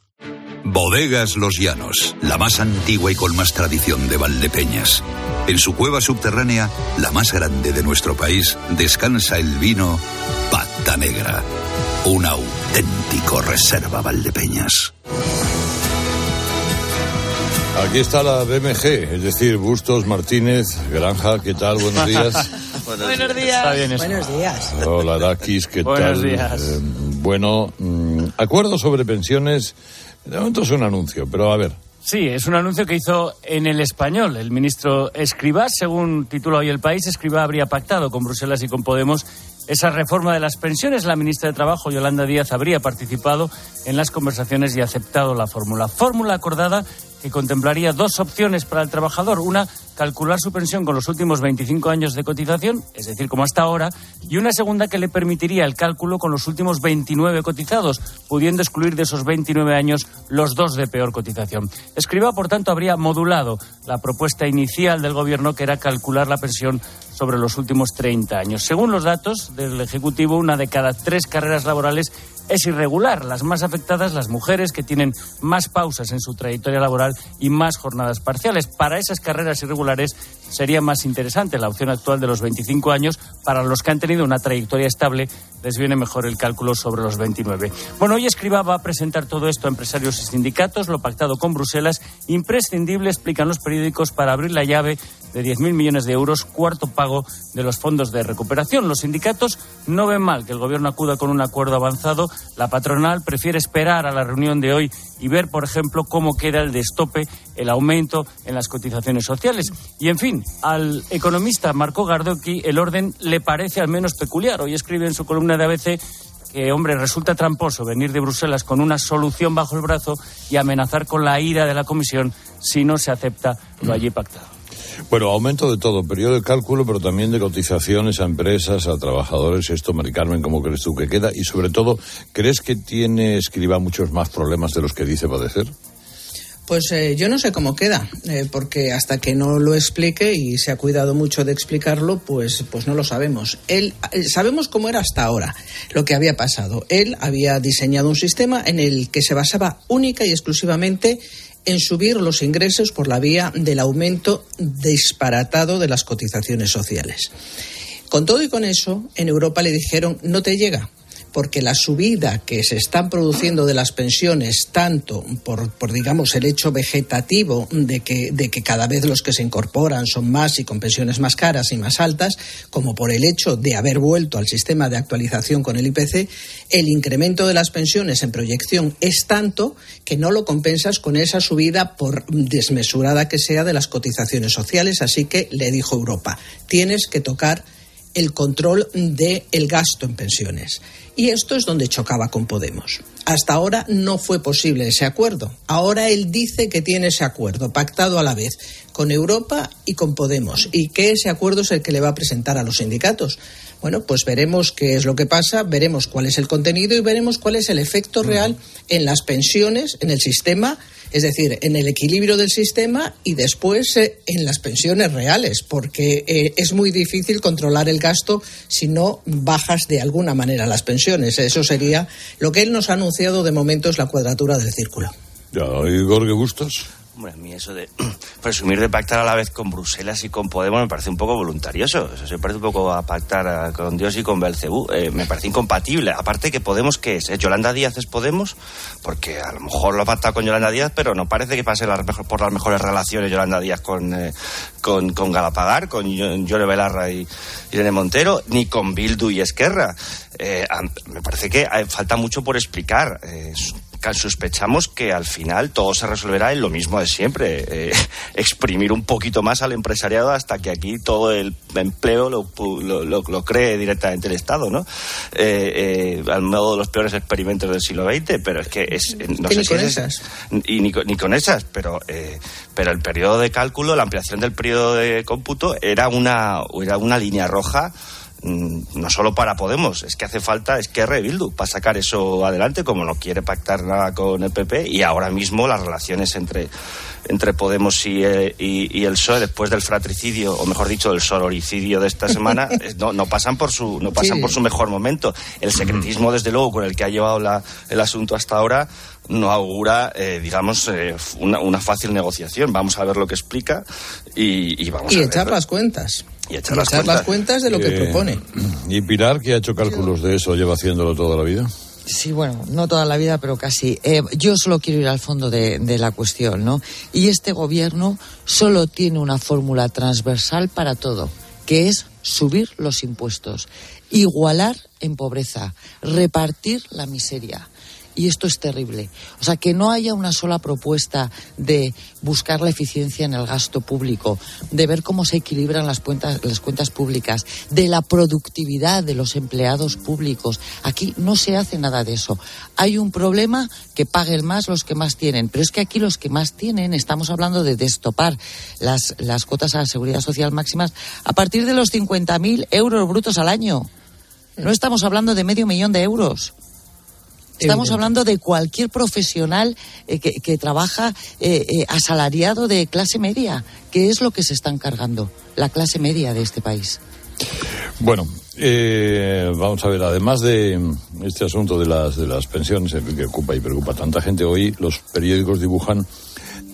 Bodegas Los Llanos, la más antigua y con más tradición de Valdepeñas. En su cueva subterránea, la más grande de nuestro país, descansa el vino Pata Negra, un auténtico reserva Valdepeñas. Aquí está la BMG, es decir, Bustos, Martínez, Granja, ¿qué tal? Buenos días. Buenos días. Buenos días. Hola, Dakis, ¿qué Buenos tal? días. Eh, bueno, mm, acuerdo sobre pensiones, de momento es un anuncio, pero a ver. Sí, es un anuncio que hizo en el español el ministro Escribá. Según titula hoy el país, Escribá habría pactado con Bruselas y con Podemos esa reforma de las pensiones. La ministra de Trabajo, Yolanda Díaz, habría participado en las conversaciones y aceptado la fórmula. Fórmula acordada que contemplaría dos opciones para el trabajador. Una, calcular su pensión con los últimos 25 años de cotización, es decir, como hasta ahora, y una segunda que le permitiría el cálculo con los últimos 29 cotizados, pudiendo excluir de esos 29 años los dos de peor cotización. Escriba, por tanto, habría modulado la propuesta inicial del Gobierno, que era calcular la pensión sobre los últimos 30 años. Según los datos del Ejecutivo, una de cada tres carreras laborales es irregular. Las más afectadas, las mujeres que tienen más pausas en su trayectoria laboral y más jornadas parciales. Para esas carreras irregulares sería más interesante la opción actual de los 25 años. Para los que han tenido una trayectoria estable, les viene mejor el cálculo sobre los 29. Bueno, hoy Escriba va a presentar todo esto a empresarios y sindicatos, lo pactado con Bruselas, imprescindible, explican los periódicos, para abrir la llave de 10.000 millones de euros, cuarto pago de los fondos de recuperación. Los sindicatos no ven mal que el Gobierno acuda con un acuerdo avanzado. La patronal prefiere esperar a la reunión de hoy y ver, por ejemplo, cómo queda el destope, el aumento en las cotizaciones sociales. Y, en fin, al economista Marco Gardocchi el orden le parece al menos peculiar. Hoy escribe en su columna de ABC que, hombre, resulta tramposo venir de Bruselas con una solución bajo el brazo y amenazar con la ira de la Comisión si no se acepta lo allí pactado. Bueno, aumento de todo, periodo de cálculo, pero también de cotizaciones a empresas, a trabajadores. Esto, Mari Carmen, ¿cómo crees tú que queda? Y sobre todo, ¿crees que tiene Escriba muchos más problemas de los que dice padecer? Pues eh, yo no sé cómo queda, eh, porque hasta que no lo explique y se ha cuidado mucho de explicarlo, pues, pues no lo sabemos. Él eh, sabemos cómo era hasta ahora, lo que había pasado. Él había diseñado un sistema en el que se basaba única y exclusivamente en subir los ingresos por la vía del aumento disparatado de las cotizaciones sociales. Con todo y con eso, en Europa le dijeron no te llega, porque la subida que se están produciendo de las pensiones, tanto por, por, digamos, el hecho vegetativo de que, de que cada vez los que se incorporan son más y con pensiones más caras y más altas, como por el hecho de haber vuelto al sistema de actualización con el IPC, el incremento de las pensiones en proyección es tanto que no lo compensas con esa subida, por desmesurada que sea, de las cotizaciones sociales. Así que le dijo Europa, tienes que tocar el control del el gasto en pensiones. Y esto es donde chocaba con Podemos. Hasta ahora no fue posible ese acuerdo. Ahora él dice que tiene ese acuerdo pactado a la vez con Europa y con Podemos y que ese acuerdo es el que le va a presentar a los sindicatos. Bueno, pues veremos qué es lo que pasa, veremos cuál es el contenido y veremos cuál es el efecto real en las pensiones, en el sistema, es decir, en el equilibrio del sistema y después eh, en las pensiones reales, porque eh, es muy difícil controlar el gasto si no bajas de alguna manera las pensiones. Eso sería lo que él nos ha anunciado de momento es la cuadratura del círculo. Ya, Igor, ¿qué gustos? Bueno, a mí eso de presumir de pactar a la vez con Bruselas y con Podemos me parece un poco voluntarioso. Eso se parece un poco a pactar a- con Dios y con Belcebú. Eh, me parece incompatible. Aparte que Podemos, ¿qué es? ¿Eh? ¿Yolanda Díaz es Podemos? Porque a lo mejor lo ha pactado con Yolanda Díaz, pero no parece que pase las por las mejores relaciones Yolanda Díaz con, eh, con, con Galapagar, con Yo- Yone Belarra y Irene Montero, ni con Bildu y Esquerra. Eh, me parece que eh, falta mucho por explicar. Sospechamos que al final todo se resolverá en lo mismo de siempre, eh, exprimir un poquito más al empresariado hasta que aquí todo el empleo lo, lo, lo- lo cree directamente el Estado, ¿no? Eh, eh, al modo de los peores experimentos del siglo XX, pero es que es... eh, No sé ni si con es- esas. y ni, con- ni con esas, pero, eh, pero el periodo de cálculo, la ampliación del periodo de cómputo era una, era una línea roja no solo para Podemos, es que hace falta Esquerra y Bildu para sacar eso adelante, como no quiere pactar nada con el PP, y ahora mismo las relaciones entre, entre Podemos y, eh, y- y el PSOE después del fratricidio, o mejor dicho, del sororicidio de esta semana, no, no pasan por su, no pasan Sí. por su mejor momento. El secretismo, desde luego, con el que ha llevado la- el asunto hasta ahora, no augura, eh, digamos, eh, una, una fácil negociación. Vamos a ver lo que explica y, y vamos Y a ver. echar las cuentas. Y echar Y las echar las cuentas de lo que propone. ¿Y Pilar, que ha hecho cálculos de eso, lleva haciéndolo toda la vida? Sí, bueno, no toda la vida, pero casi. Eh, yo solo quiero ir al fondo de, de la cuestión, ¿no? Y este gobierno solo tiene una fórmula transversal para todo, que es subir los impuestos, igualar en pobreza, repartir la miseria. Y esto es terrible. O sea, que no haya una sola propuesta de buscar la eficiencia en el gasto público, de ver cómo se equilibran las cuentas, las cuentas públicas, de la productividad de los empleados públicos. Aquí no se hace nada de eso. Hay un problema que paguen más los que más tienen, pero es que aquí los que más tienen, estamos hablando de destopar las, las cuotas a la seguridad social máximas a partir de los 50.000 euros brutos al año. No estamos hablando de medio millón de euros. Estamos Evidente. hablando de cualquier profesional eh, que, que trabaja eh, eh, asalariado de clase media, que es lo que se está encargando, la clase media de este país. Bueno, eh, vamos a ver, además de este asunto de las, de las pensiones que ocupa y preocupa a tanta gente, hoy los periódicos dibujan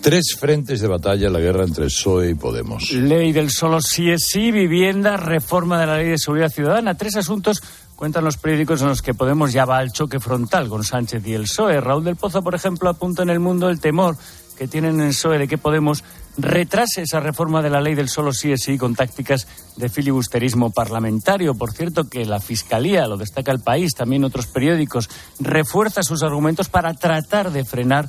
tres frentes de batalla en la guerra entre PSOE y Podemos. Ley del solo sí es sí, vivienda, reforma de la ley de seguridad ciudadana. Tres asuntos cuentan los periódicos en los que Podemos ya va al choque frontal con Sánchez y el PSOE. Raúl del Pozo, por ejemplo, apunta en el mundo el temor que tienen en el PSOE de que Podemos retrase esa reforma de la ley del solo sí es sí con tácticas de filibusterismo parlamentario. Por cierto, que la Fiscalía, lo destaca el país, también otros periódicos, refuerza sus argumentos para tratar de frenar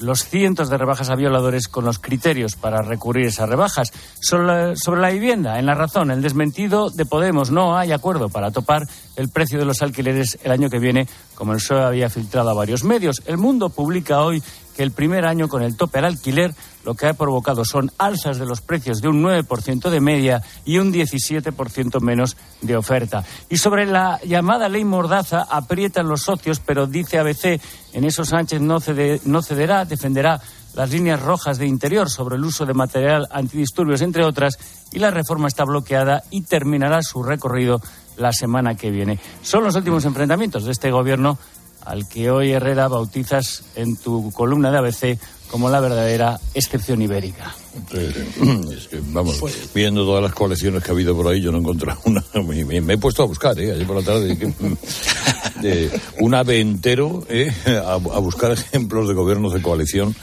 los cientos de rebajas a violadores con los criterios para recurrir esas rebajas. Sobre la, sobre la vivienda, en la razón, el desmentido de Podemos, no hay acuerdo para topar el precio de los alquileres el año que viene, como el PSOE había filtrado a varios medios. El Mundo publica hoy el primer año con el tope al alquiler lo que ha provocado son alzas de los precios de un 9% de media y un 17% menos de oferta. Y sobre la llamada ley Mordaza, aprietan los socios, pero dice ABC, en eso Sánchez no, cede- no cederá, defenderá las líneas rojas de interior sobre el uso de material antidisturbios, entre otras, y la reforma está bloqueada y terminará su recorrido la semana que viene. Son los últimos enfrentamientos de este gobierno al que hoy Herrera bautizas en tu columna de ABC como la verdadera excepción ibérica. Es que, vamos, viendo todas las colecciones que ha habido por ahí, yo no he encontrado una. Me, me- me he puesto a buscar, ¿eh? Ayer por la tarde. que, eh, un ave entero, ¿eh? A, a buscar ejemplos de gobiernos de coalición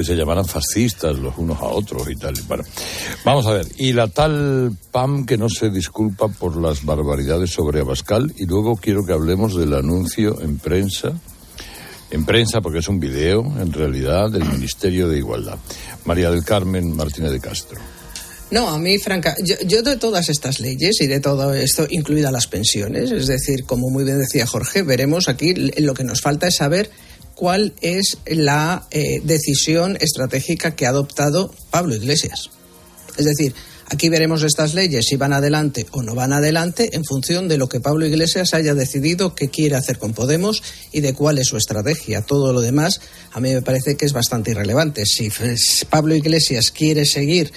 que se llamaran fascistas los unos a otros y tal. Bueno, vamos a ver. Y la tal PAM que no se disculpa por las barbaridades sobre Abascal. Y luego quiero que hablemos del anuncio en prensa en prensa, porque es un video, en realidad, del Ministerio de Igualdad. María del Carmen Martínez de Castro. No, a mí, Franca, yo, yo de todas estas leyes y de todo esto, incluidas las pensiones, es decir, como muy bien decía Jorge, veremos aquí, lo que nos falta es saber cuál es la eh, decisión estratégica que ha adoptado Pablo Iglesias. Es decir, Aquí veremos estas leyes si van adelante o no van adelante en función de lo que Pablo Iglesias haya decidido que quiere hacer con Podemos y de cuál es su estrategia. Todo lo demás a mí me parece que es bastante irrelevante. Si Pablo Iglesias quiere seguir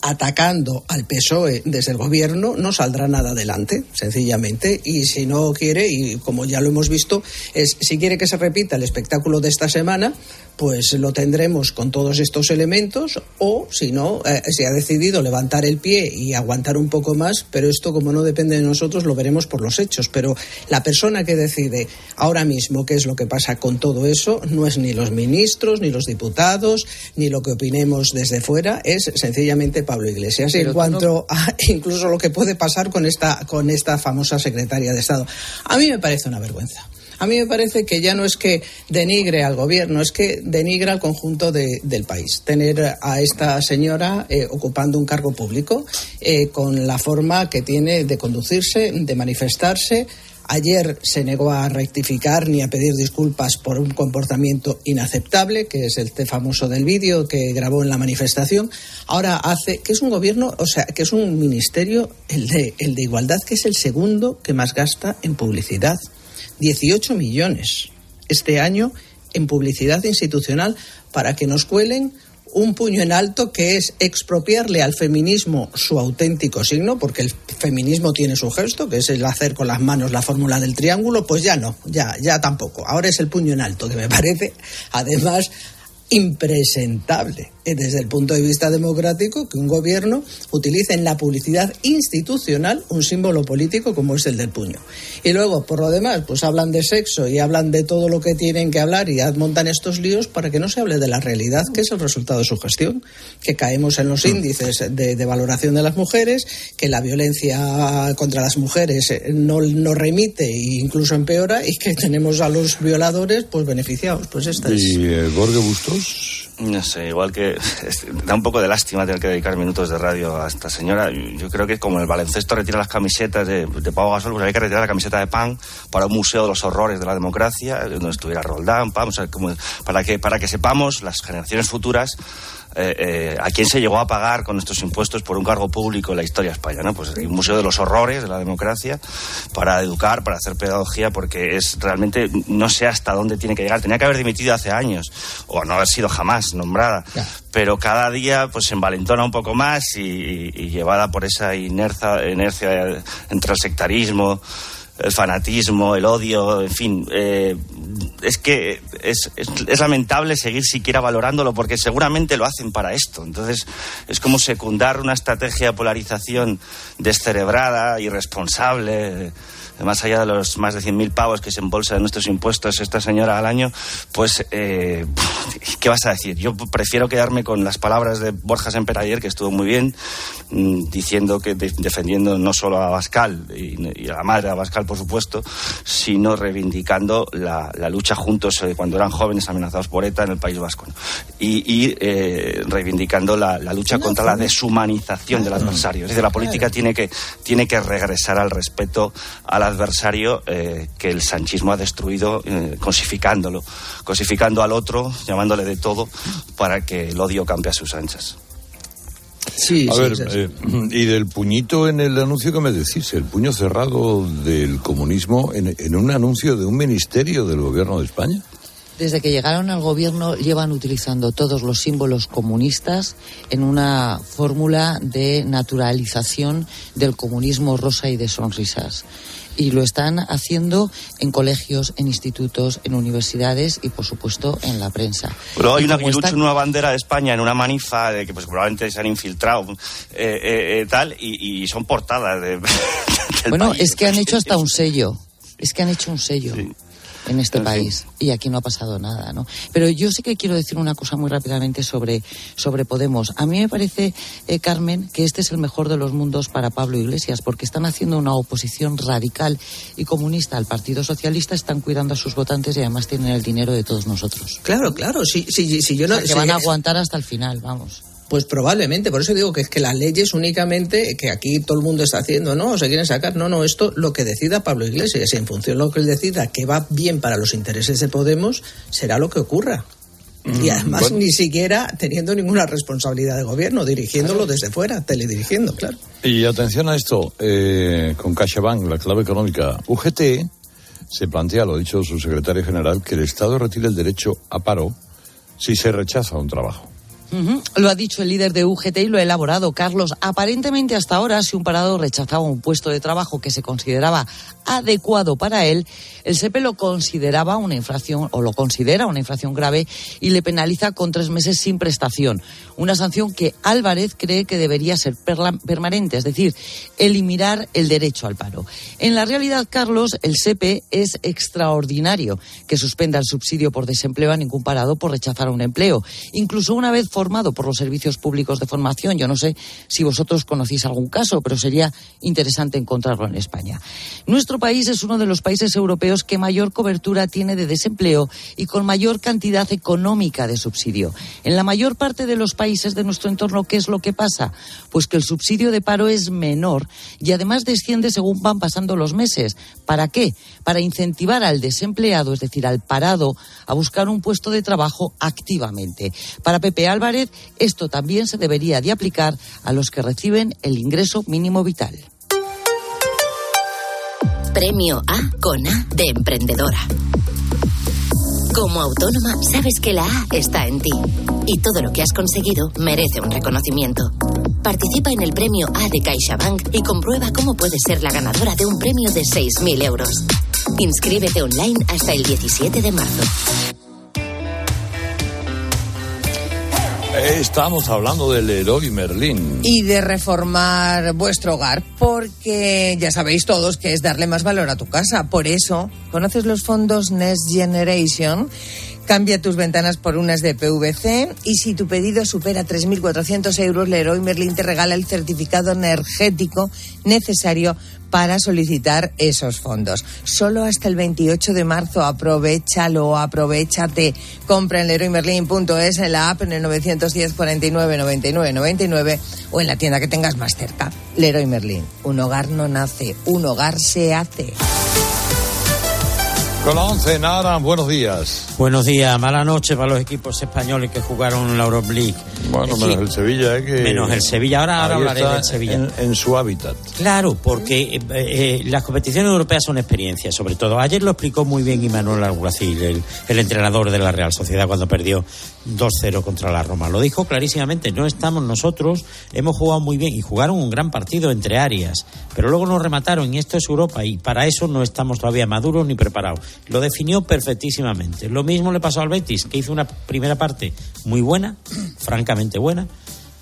atacando al PSOE desde el gobierno, no saldrá nada adelante, sencillamente. Y si no quiere, y como ya lo hemos visto, es si quiere que se repita el espectáculo de esta semana, pues lo tendremos con todos estos elementos o si no, eh, se ha decidido levantar el pie y aguantar un poco más, pero esto como no depende de nosotros lo veremos por los hechos. Pero la persona que decide ahora mismo qué es lo que pasa con todo eso no es ni los ministros, ni los diputados, ni lo que opinemos desde fuera, es sencillamente Pablo Iglesias. en cuanto a incluso lo que puede pasar con esta, con esta famosa secretaria de Estado. A mí me parece una vergüenza. A mí me parece que ya no es que denigre al gobierno, es que denigra al conjunto del país. Tener a esta señora eh, ocupando un cargo público eh, con la forma que tiene de conducirse, de manifestarse. Ayer se negó a rectificar ni a pedir disculpas por un comportamiento inaceptable, que es el famoso del vídeo que grabó en la manifestación. Ahora hace que es un gobierno, o sea, que es un ministerio, el de, el de igualdad, que es el segundo que más gasta en publicidad. 18 millones este año en publicidad institucional para que nos cuelen un puño en alto que es expropiarle al feminismo su auténtico signo, porque el feminismo tiene su gesto, que es el hacer con las manos la fórmula del triángulo, pues ya no, ya, ya tampoco. Ahora es el puño en alto, que me parece, además, impresentable eh, desde el punto de vista democrático que un gobierno utilice en la publicidad institucional un símbolo político como es el del puño. Y luego, por lo demás, pues hablan de sexo y hablan de todo lo que tienen que hablar y montan estos líos para que no se hable de la realidad, que es el resultado de su gestión, que caemos en los mm. índices de, valoración de las mujeres, que la violencia contra las mujeres eh, no, no remite e incluso empeora y que tenemos a los violadores pues beneficiados. Pues esta es... ¿Y el Bustos? No sé, igual que da un poco de lástima tener que dedicar minutos de radio a esta señora. Yo creo que como el baloncesto retira las camisetas de, de Pau Gasol, pues hay que retirar la camiseta de pan para un museo de los horrores de la democracia, donde estuviera Roldán, Pam, como para que para que sepamos las generaciones futuras eh, eh, a quién se llegó a pagar con estos impuestos por un cargo público en la historia española, ¿no? Pues un museo de los horrores de la democracia para educar, para hacer pedagogía, porque es realmente no sé hasta dónde tiene que llegar. Tenía que haber dimitido hace años o no haber sido jamás nombrada, pero cada día pues se envalentona un poco más y, llevada por esa inercia, inercia entre el sectarismo el fanatismo, el odio, en fin, eh, es que es, lamentable seguir siquiera valorándolo porque seguramente lo hacen para esto. Entonces es como secundar una estrategia de polarización descerebrada, irresponsable más allá de los más de 100.000 pavos que se embolsa de nuestros impuestos esta señora al año, pues, eh, ¿qué vas a decir? Yo prefiero quedarme con las palabras de Borja Semper ayer, que estuvo muy bien, mm, diciendo que defendiendo no solo a Bascal y, a la madre de Bascal, por supuesto, sino reivindicando la, lucha juntos eh, cuando eran jóvenes amenazados por ETA en el País Vasco. Y, eh, reivindicando la, lucha contra la deshumanización del adversario. Es decir, la política tiene que, tiene que regresar al respeto a la adversario eh, que el sanchismo ha destruido, eh, cosificándolo, cosificando al otro, llamándole de todo, para que el odio campe a sus anchas. Sí, a ver, eh, y del puñito en el anuncio que me decís, el puño cerrado del comunismo en, en un anuncio de un ministerio del gobierno de España. Desde que llegaron al gobierno llevan utilizando todos los símbolos comunistas en una fórmula de naturalización del comunismo rosa y de sonrisas y lo están haciendo en colegios, en institutos, en universidades y, por supuesto, en la prensa. Pero hay una, una bandera de España en una manifa de que pues, probablemente se han infiltrado eh, eh, eh, tal y, son portadas de. bueno, es que han hecho hasta un sello. Es que han hecho un sello en este país y aquí no ha pasado nada, ¿no? Pero yo sí que quiero decir una cosa muy rápidamente sobre, sobre Podemos. A mí me parece, eh, Carmen, que este es el mejor de los mundos para Pablo Iglesias, porque están haciendo una oposición radical y comunista al Partido Socialista, están cuidando a sus votantes y además tienen el dinero de todos nosotros. Claro, claro, sí, sí, sí yo no... que van a aguantar hasta el final, vamos. Pues probablemente, por eso digo que es que las leyes únicamente, que aquí todo el mundo está haciendo, no, se quieren sacar, no, no, esto lo que decida Pablo Iglesias, en función de lo que él decida que va bien para los intereses de Podemos, será lo que ocurra. Y además bueno. ni siquiera teniendo ninguna responsabilidad de gobierno, dirigiéndolo desde fuera, teledirigiendo, claro. Y atención a esto, eh, con CaixaBank, la clave económica, UGT se plantea, lo ha dicho su secretario general, que el Estado retire el derecho a paro si se rechaza un trabajo. Ujú. Lo ha dicho el líder de UGT y lo ha elaborado Carlos. Aparentemente hasta ahora, si un parado rechazaba un puesto de trabajo que se consideraba adecuado para él, el SEPE lo consideraba una infracción o lo considera una infracción grave y le penaliza con tres meses sin prestación. Una sanción que Álvarez cree que debería ser permanente, es decir, eliminar el derecho al paro. En la realidad, Carlos, el SEPE es extraordinario que suspenda el subsidio por desempleo a ningún parado por rechazar un empleo, incluso una vez formado por los servicios públicos de formación. Yo no sé si vosotros conocéis algún caso, pero sería interesante encontrarlo en España. Nuestro país es uno de los países europeos que mayor cobertura tiene de desempleo y con mayor cantidad económica de subsidio. En la mayor parte de los países de nuestro entorno, ¿qué es lo que pasa? Pues que el subsidio de paro es menor y además desciende según van pasando los meses. ¿Para qué? Para incentivar al desempleado, es decir, al parado, a buscar un puesto de trabajo activamente. Para Pepe Álvarez, esto también se debería de aplicar a los que reciben el ingreso mínimo vital. Premio A con A de emprendedora. Como autónoma, sabes que la A está en ti y todo lo que has conseguido merece un reconocimiento. Participa en el premio A de CaixaBank y comprueba cómo puedes ser la ganadora de un premio de 6.000 euros. Inscríbete online hasta el 17 de marzo. Estamos hablando del Leroy Merlin. y de reformar vuestro hogar, porque ya sabéis todos que es darle más valor a tu casa. Por eso, ¿conoces los fondos Next Generation? Cambia tus ventanas por unas de PVC y si tu pedido supera 3.400 euros, Leroy Merlin te regala el certificado energético necesario para solicitar esos fondos. Solo hasta el 28 de marzo, aprovechalo, aprovechate. Compra en leroymerlin.es, en la app, en el 910 49 99 99 o en la tienda que tengas más cerca. Leroy Merlin, un hogar no nace, un hogar se hace. Con la 11, Nara, buenos días. Buenos días, mala noche para los equipos españoles que jugaron la Euroleague. Bueno, Es menos el Sevilla, ¿eh? Que Menos el Sevilla. Ahora, hablaré del Sevilla. En, en su hábitat. Claro, porque eh, eh, las competiciones europeas son experiencias, sobre todo. Ayer lo explicó muy bien Imanuel Alguacil, el, el entrenador de la Real Sociedad, cuando perdió 2-0 contra la Roma. Lo dijo clarísimamente, no estamos nosotros, hemos jugado muy bien y jugaron un gran partido entre áreas, pero luego nos remataron y esto es Europa y para eso no estamos todavía maduros ni preparados. Lo definió perfectísimamente. Lo mismo le pasó al Betis, que hizo una primera parte muy buena, francamente buena,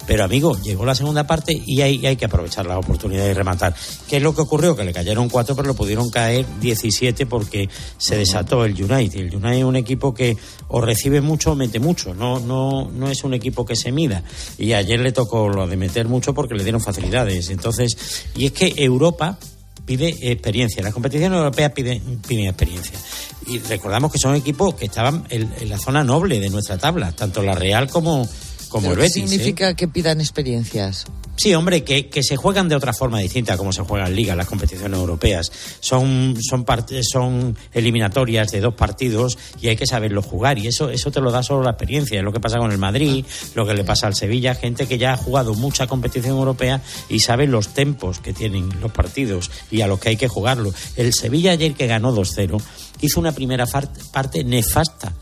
pero amigo, llegó la segunda parte y hay, hay que aprovechar la oportunidad y rematar. ¿Qué es lo que ocurrió? Que le cayeron cuatro, pero lo pudieron caer 17 porque se desató el United. El United es un equipo que o recibe mucho o mete mucho. No, no, no es un equipo que se mida. Y ayer le tocó lo de meter mucho porque le dieron facilidades. Entonces, y es que Europa pide experiencia. Las competiciones europeas piden, piden experiencia. Y recordamos que son equipos que estaban en, en la zona noble de nuestra tabla, tanto la Real como, como el ¿Pero ¿Qué Betis. ¿eh? significa que pidan experiencias? Sí, hombre, que, que se juegan de otra forma distinta a como se juegan en Liga, las competiciones europeas. Son, son, son eliminatorias de dos partidos y hay que saberlo jugar. Y eso, eso te lo da solo la experiencia. Es lo que pasa con el Madrid, lo que le pasa al Sevilla, gente que ya ha jugado mucha competición europea y sabe los tempos que tienen los partidos y a los que hay que jugarlo. El Sevilla ayer que ganó 2-0 hizo una primera parte nefasta,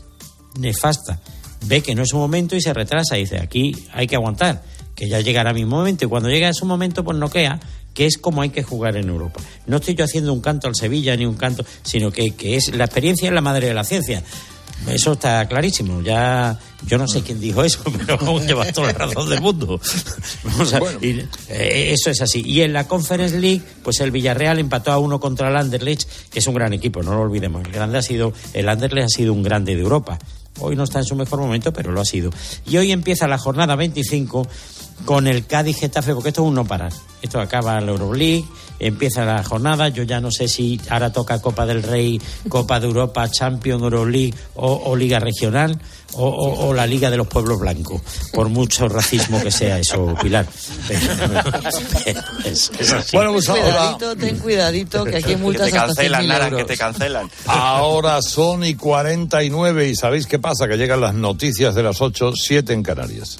nefasta. Ve que no es su momento y se retrasa y dice, aquí hay que aguantar que ya llegará mi momento y cuando llegue a su momento pues noquea que es como hay que jugar en Europa. No estoy yo haciendo un canto al Sevilla ni un canto, sino que, que es la experiencia es la madre de la ciencia. Eso está clarísimo. Ya yo no sé quién dijo eso, pero lleva toda la razón del mundo. Vamos a- y, eh, eso es así. Y en la Conference League, pues el Villarreal empató a uno contra el Anderlecht, que es un gran equipo, no lo olvidemos. El grande ha sido, el Anderlecht ha sido un grande de Europa. Hoy no está en su mejor momento, pero lo ha sido. Y hoy empieza la jornada 25 con el Cádiz Getafe, porque esto es un no parar. Esto acaba la Euroleague, empieza la jornada. Yo ya no sé si ahora toca Copa del Rey, Copa de Europa, Champions, Euroleague o, o Liga Regional o, o- o la Liga de los Pueblos Blancos. Por mucho racismo que sea eso, Pilar. Pero es, es así. Bueno, pues ahora, Cuidadito, ten cuidadito, que aquí hay Que multas te hasta cancelan, 100.000 Nara, que te cancelan. ahora son y 49 y ¿sabéis qué pasa? Que llegan las noticias de las 8, 7 en Canarias.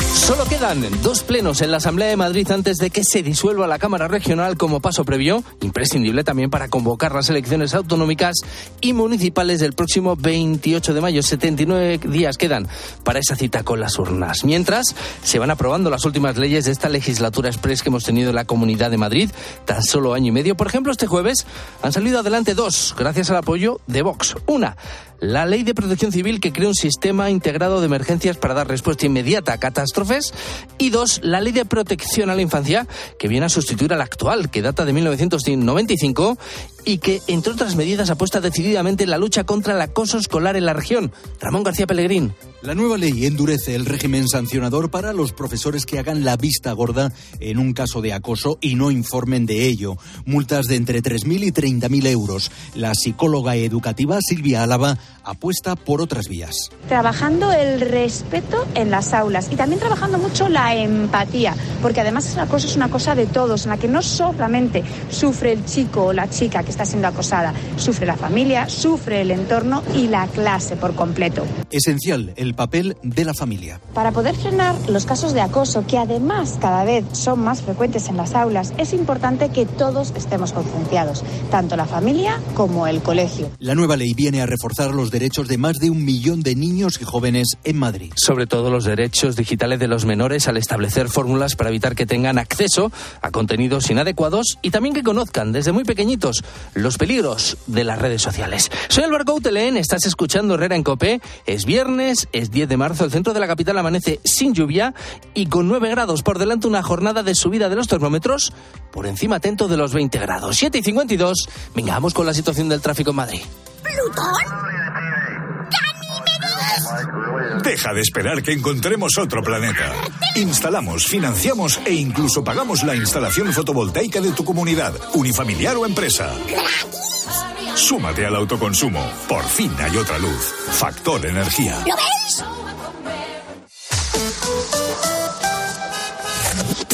Solo quedan dos plenos en la Asamblea de Madrid antes de que se disuelva la Cámara Regional como paso previo, imprescindible también para convocar las elecciones autonómicas y municipales del próximo 28 de mayo. 79 días quedan para esa cita con las urnas. Mientras, se van aprobando las últimas leyes de esta legislatura express que hemos tenido en la Comunidad de Madrid, tan solo año y medio. Por ejemplo, este jueves han salido adelante dos, gracias al apoyo de Vox. Una, la ley de protección civil que crea un sistema integrado de emergencias para dar respuesta inmediata a catástrofes. Y dos, la ley de protección a la infancia que viene a sustituir a la actual, que data de 1995 y que, entre otras medidas, apuesta decididamente en la lucha contra el acoso escolar en la región. Ramón García Pellegrín. La nueva ley endurece el régimen sancionador para los profesores que hagan la vista gorda en un caso de acoso y no informen de ello. Multas de entre 3.000 y 30.000 euros. La psicóloga educativa Silvia Álava apuesta por otras vías. Trabajando el respeto en las aulas y también trabajando mucho la empatía, porque además el acoso es una cosa de todos, en la que no solamente sufre el chico o la chica que está siendo acosada, sufre la familia, sufre el entorno y la clase por completo. Esencial el papel de la familia. Para poder frenar los casos de acoso, que además cada vez son más frecuentes en las aulas, es importante que todos estemos concienciados, tanto la familia como el colegio. La nueva ley viene a reforzar los derechos de más de un millón de niños y jóvenes en Madrid. Sobre todo los derechos digitales de los menores al establecer fórmulas para evitar que tengan acceso a contenidos inadecuados y también que conozcan desde muy pequeñitos los peligros de las redes sociales. Soy Álvaro Coutelén, estás escuchando Herrera en Copé. Es viernes, es 10 de marzo, el centro de la capital amanece sin lluvia y con 9 grados por delante una jornada de subida de los termómetros por encima atento de los 20 grados. 7 y 52, venga, vamos con la situación del tráfico en Madrid. Deja de esperar que encontremos otro planeta. Instalamos, financiamos e incluso pagamos la instalación fotovoltaica de tu comunidad, unifamiliar o empresa. Súmate al autoconsumo. Por fin hay otra luz. Factor Energía. ¿Lo veis?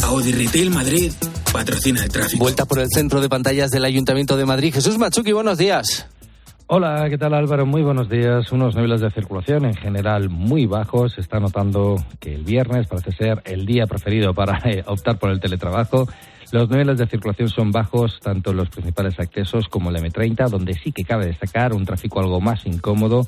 Audi Retail Madrid patrocina el tráfico. Vuelta por el centro de pantallas del Ayuntamiento de Madrid. Jesús Machuki, buenos días. Hola, ¿qué tal Álvaro? Muy buenos días. Unos niveles de circulación en general muy bajos. Se está notando que el viernes parece ser el día preferido para eh, optar por el teletrabajo. Los niveles de circulación son bajos tanto en los principales accesos como el M30, donde sí que cabe destacar un tráfico algo más incómodo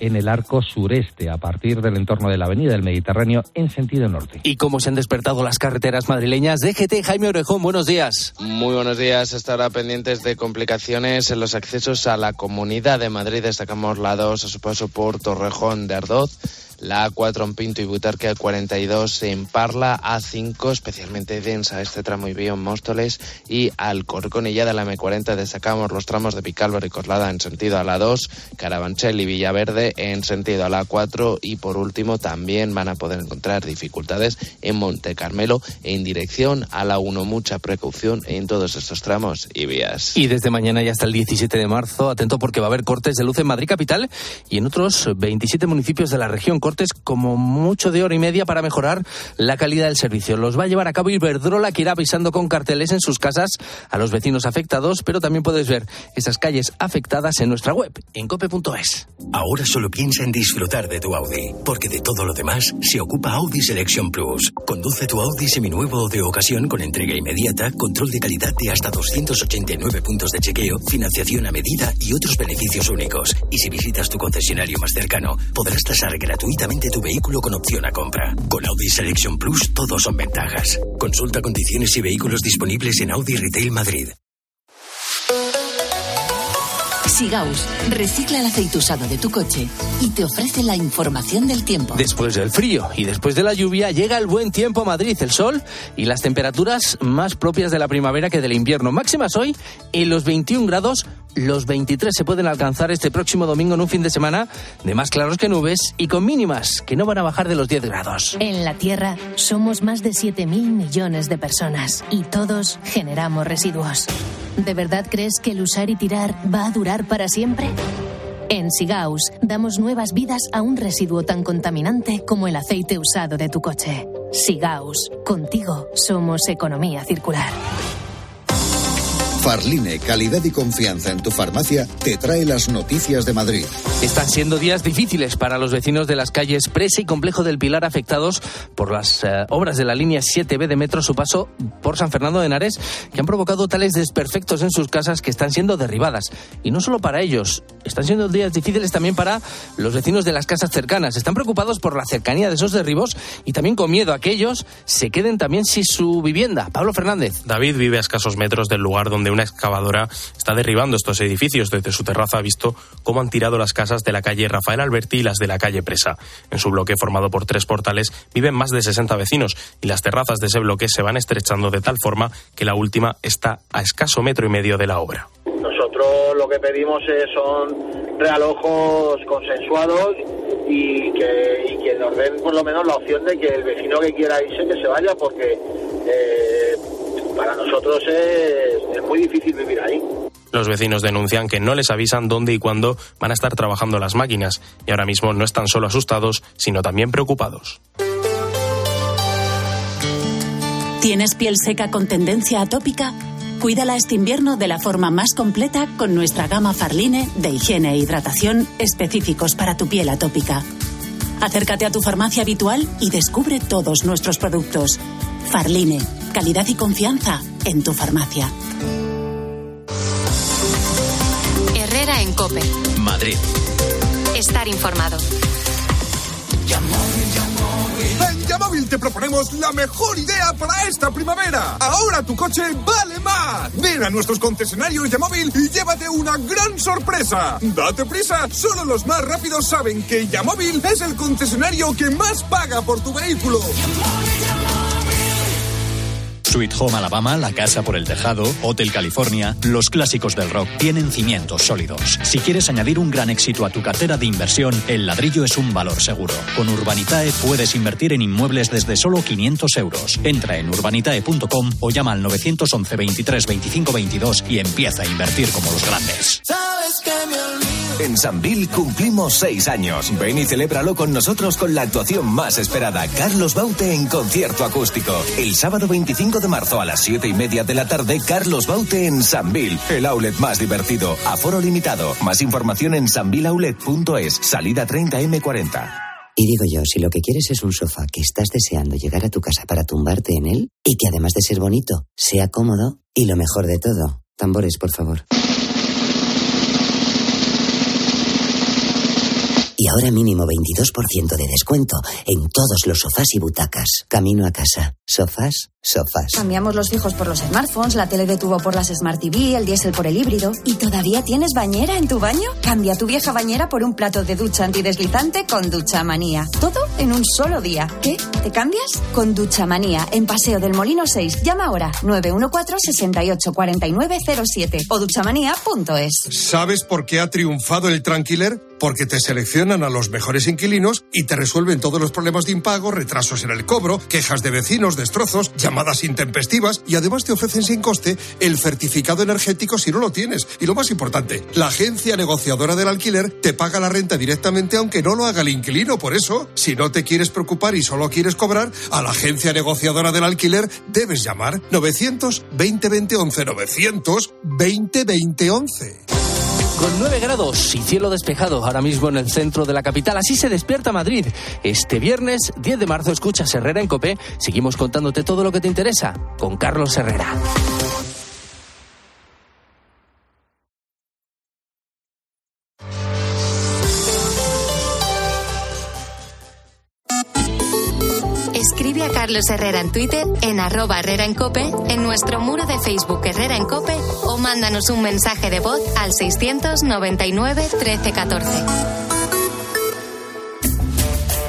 en el arco sureste, a partir del entorno de la Avenida del Mediterráneo en sentido norte. ¿Y cómo se han despertado las carreteras madrileñas? DGT Jaime Orejón, buenos días. Muy buenos días. Estará pendientes de complicaciones en los accesos a la Comunidad de Madrid. Destacamos la 2 a su paso por Torrejón de Ardoz. La A4 en Pinto y Butarque, a 42 en Parla, A5 especialmente densa este tramo y en Móstoles y Alcorcón y ya de la M40 destacamos los tramos de Picálvaro y Coslada en sentido a la 2, Carabanchel y Villaverde en sentido a la 4 y por último también van a poder encontrar dificultades en Monte Carmelo en dirección a la 1. Mucha precaución en todos estos tramos y vías. Y desde mañana y hasta el 17 de marzo, atento porque va a haber cortes de luz en Madrid capital y en otros 27 municipios de la región. Cortes cortes como mucho de hora y media para mejorar la calidad del servicio. Los va a llevar a cabo Iberdrola, que irá avisando con carteles en sus casas a los vecinos afectados, pero también puedes ver esas calles afectadas en nuestra web, en cope.es. Ahora solo piensa en disfrutar de tu Audi, porque de todo lo demás se ocupa Audi Selection Plus. Conduce tu Audi seminuevo de ocasión con entrega inmediata, control de calidad de hasta 289 puntos de chequeo, financiación a medida y otros beneficios únicos. Y si visitas tu concesionario más cercano, podrás tasar gratuitamente tu vehículo con opción a compra. Con Audi Selection Plus todos son ventajas. Consulta condiciones y vehículos disponibles en Audi Retail Madrid. Sigaus recicla el aceite usado de tu coche y te ofrece la información del tiempo. Después del frío y después de la lluvia llega el buen tiempo a Madrid, el sol y las temperaturas más propias de la primavera que del invierno. Máximas hoy en los 21 grados, los 23 se pueden alcanzar este próximo domingo en un fin de semana de más claros que nubes y con mínimas que no van a bajar de los 10 grados. En la Tierra somos más de 7.000 millones de personas y todos generamos residuos. ¿De verdad crees que el usar y tirar va a durar para siempre? En Sigaus damos nuevas vidas a un residuo tan contaminante como el aceite usado de tu coche. Sigaus, contigo somos economía circular. Farline, calidad y confianza en tu farmacia, te trae las noticias de Madrid. Están siendo días difíciles para los vecinos de las calles Presa y Complejo del Pilar afectados por las eh, obras de la línea 7B de metro su paso por San Fernando de Henares que han provocado tales desperfectos en sus casas que están siendo derribadas. Y no solo para ellos, están siendo días difíciles también para los vecinos de las casas cercanas. Están preocupados por la cercanía de esos derribos y también con miedo a que ellos se queden también sin su vivienda. Pablo Fernández. David vive a escasos metros del lugar donde una excavadora está derribando estos edificios. Desde su terraza ha visto cómo han tirado las casas de la calle Rafael Alberti y las de la calle Presa. En su bloque, formado por tres portales, viven más de 60 vecinos y las terrazas de ese bloque se van estrechando de tal forma que la última está a escaso metro y medio de la obra. Nosotros lo que pedimos son realojos consensuados y que, y que nos den por lo menos la opción de que el vecino que quiera irse que se vaya porque eh, para nosotros es, es muy difícil vivir ahí. Los vecinos denuncian que no les avisan dónde y cuándo van a estar trabajando las máquinas y ahora mismo no están solo asustados, sino también preocupados. ¿Tienes piel seca con tendencia atópica? Cuídala este invierno de la forma más completa con nuestra gama Farline de higiene e hidratación específicos para tu piel atópica. Acércate a tu farmacia habitual y descubre todos nuestros productos. Farline, calidad y confianza en tu farmacia. Herrera en Cope. Madrid. Estar informado. En Yamóvil te proponemos la mejor idea para esta primavera. Ahora tu coche vale más. Ven a nuestros concesionarios Yamóvil y llévate una gran sorpresa. Date prisa, solo los más rápidos saben que Yamóvil es el concesionario que más paga por tu vehículo. Sweet Home Alabama, La Casa por el Tejado, Hotel California, los clásicos del rock tienen cimientos sólidos. Si quieres añadir un gran éxito a tu cartera de inversión, el ladrillo es un valor seguro. Con Urbanitae puedes invertir en inmuebles desde solo 500 euros. Entra en urbanitae.com o llama al 911 23 25 22 y empieza a invertir como los grandes. En Sanvil cumplimos seis años. Ven y celébralo con nosotros con la actuación más esperada. Carlos Baute en concierto acústico. El sábado 25 de marzo a las siete y media de la tarde, Carlos Baute en Sanvil. El outlet más divertido. Aforo limitado. Más información en sanvilaulet.es. Salida 30M40. Y digo yo, si lo que quieres es un sofá que estás deseando llegar a tu casa para tumbarte en él y que además de ser bonito, sea cómodo y lo mejor de todo, tambores, por favor. Y ahora mínimo 22% de descuento en todos los sofás y butacas. Camino a casa. Sofás, sofás. Cambiamos los fijos por los smartphones, la tele de tubo por las Smart TV, el diésel por el híbrido. ¿Y todavía tienes bañera en tu baño? Cambia tu vieja bañera por un plato de ducha antideslizante con Ducha Manía. Todo en un solo día. ¿Qué? ¿Te cambias? Con Ducha Manía, en Paseo del Molino 6. Llama ahora 914-684907 o duchamanía.es. ¿Sabes por qué ha triunfado el Tranquiler? porque te seleccionan a los mejores inquilinos y te resuelven todos los problemas de impago, retrasos en el cobro, quejas de vecinos, destrozos, llamadas intempestivas y además te ofrecen sin coste el certificado energético si no lo tienes. Y lo más importante, la agencia negociadora del alquiler te paga la renta directamente aunque no lo haga el inquilino. Por eso, si no te quieres preocupar y solo quieres cobrar, a la agencia negociadora del alquiler debes llamar 920 20 11 920 20 11. Con 9 grados y cielo despejado ahora mismo en el centro de la capital. Así se despierta Madrid. Este viernes 10 de marzo escuchas Herrera en Copé. Seguimos contándote todo lo que te interesa con Carlos Herrera. Carlos Herrera en Twitter, en arroba Herrera en Cope, en nuestro muro de Facebook Herrera en Cope o mándanos un mensaje de voz al 699 1314.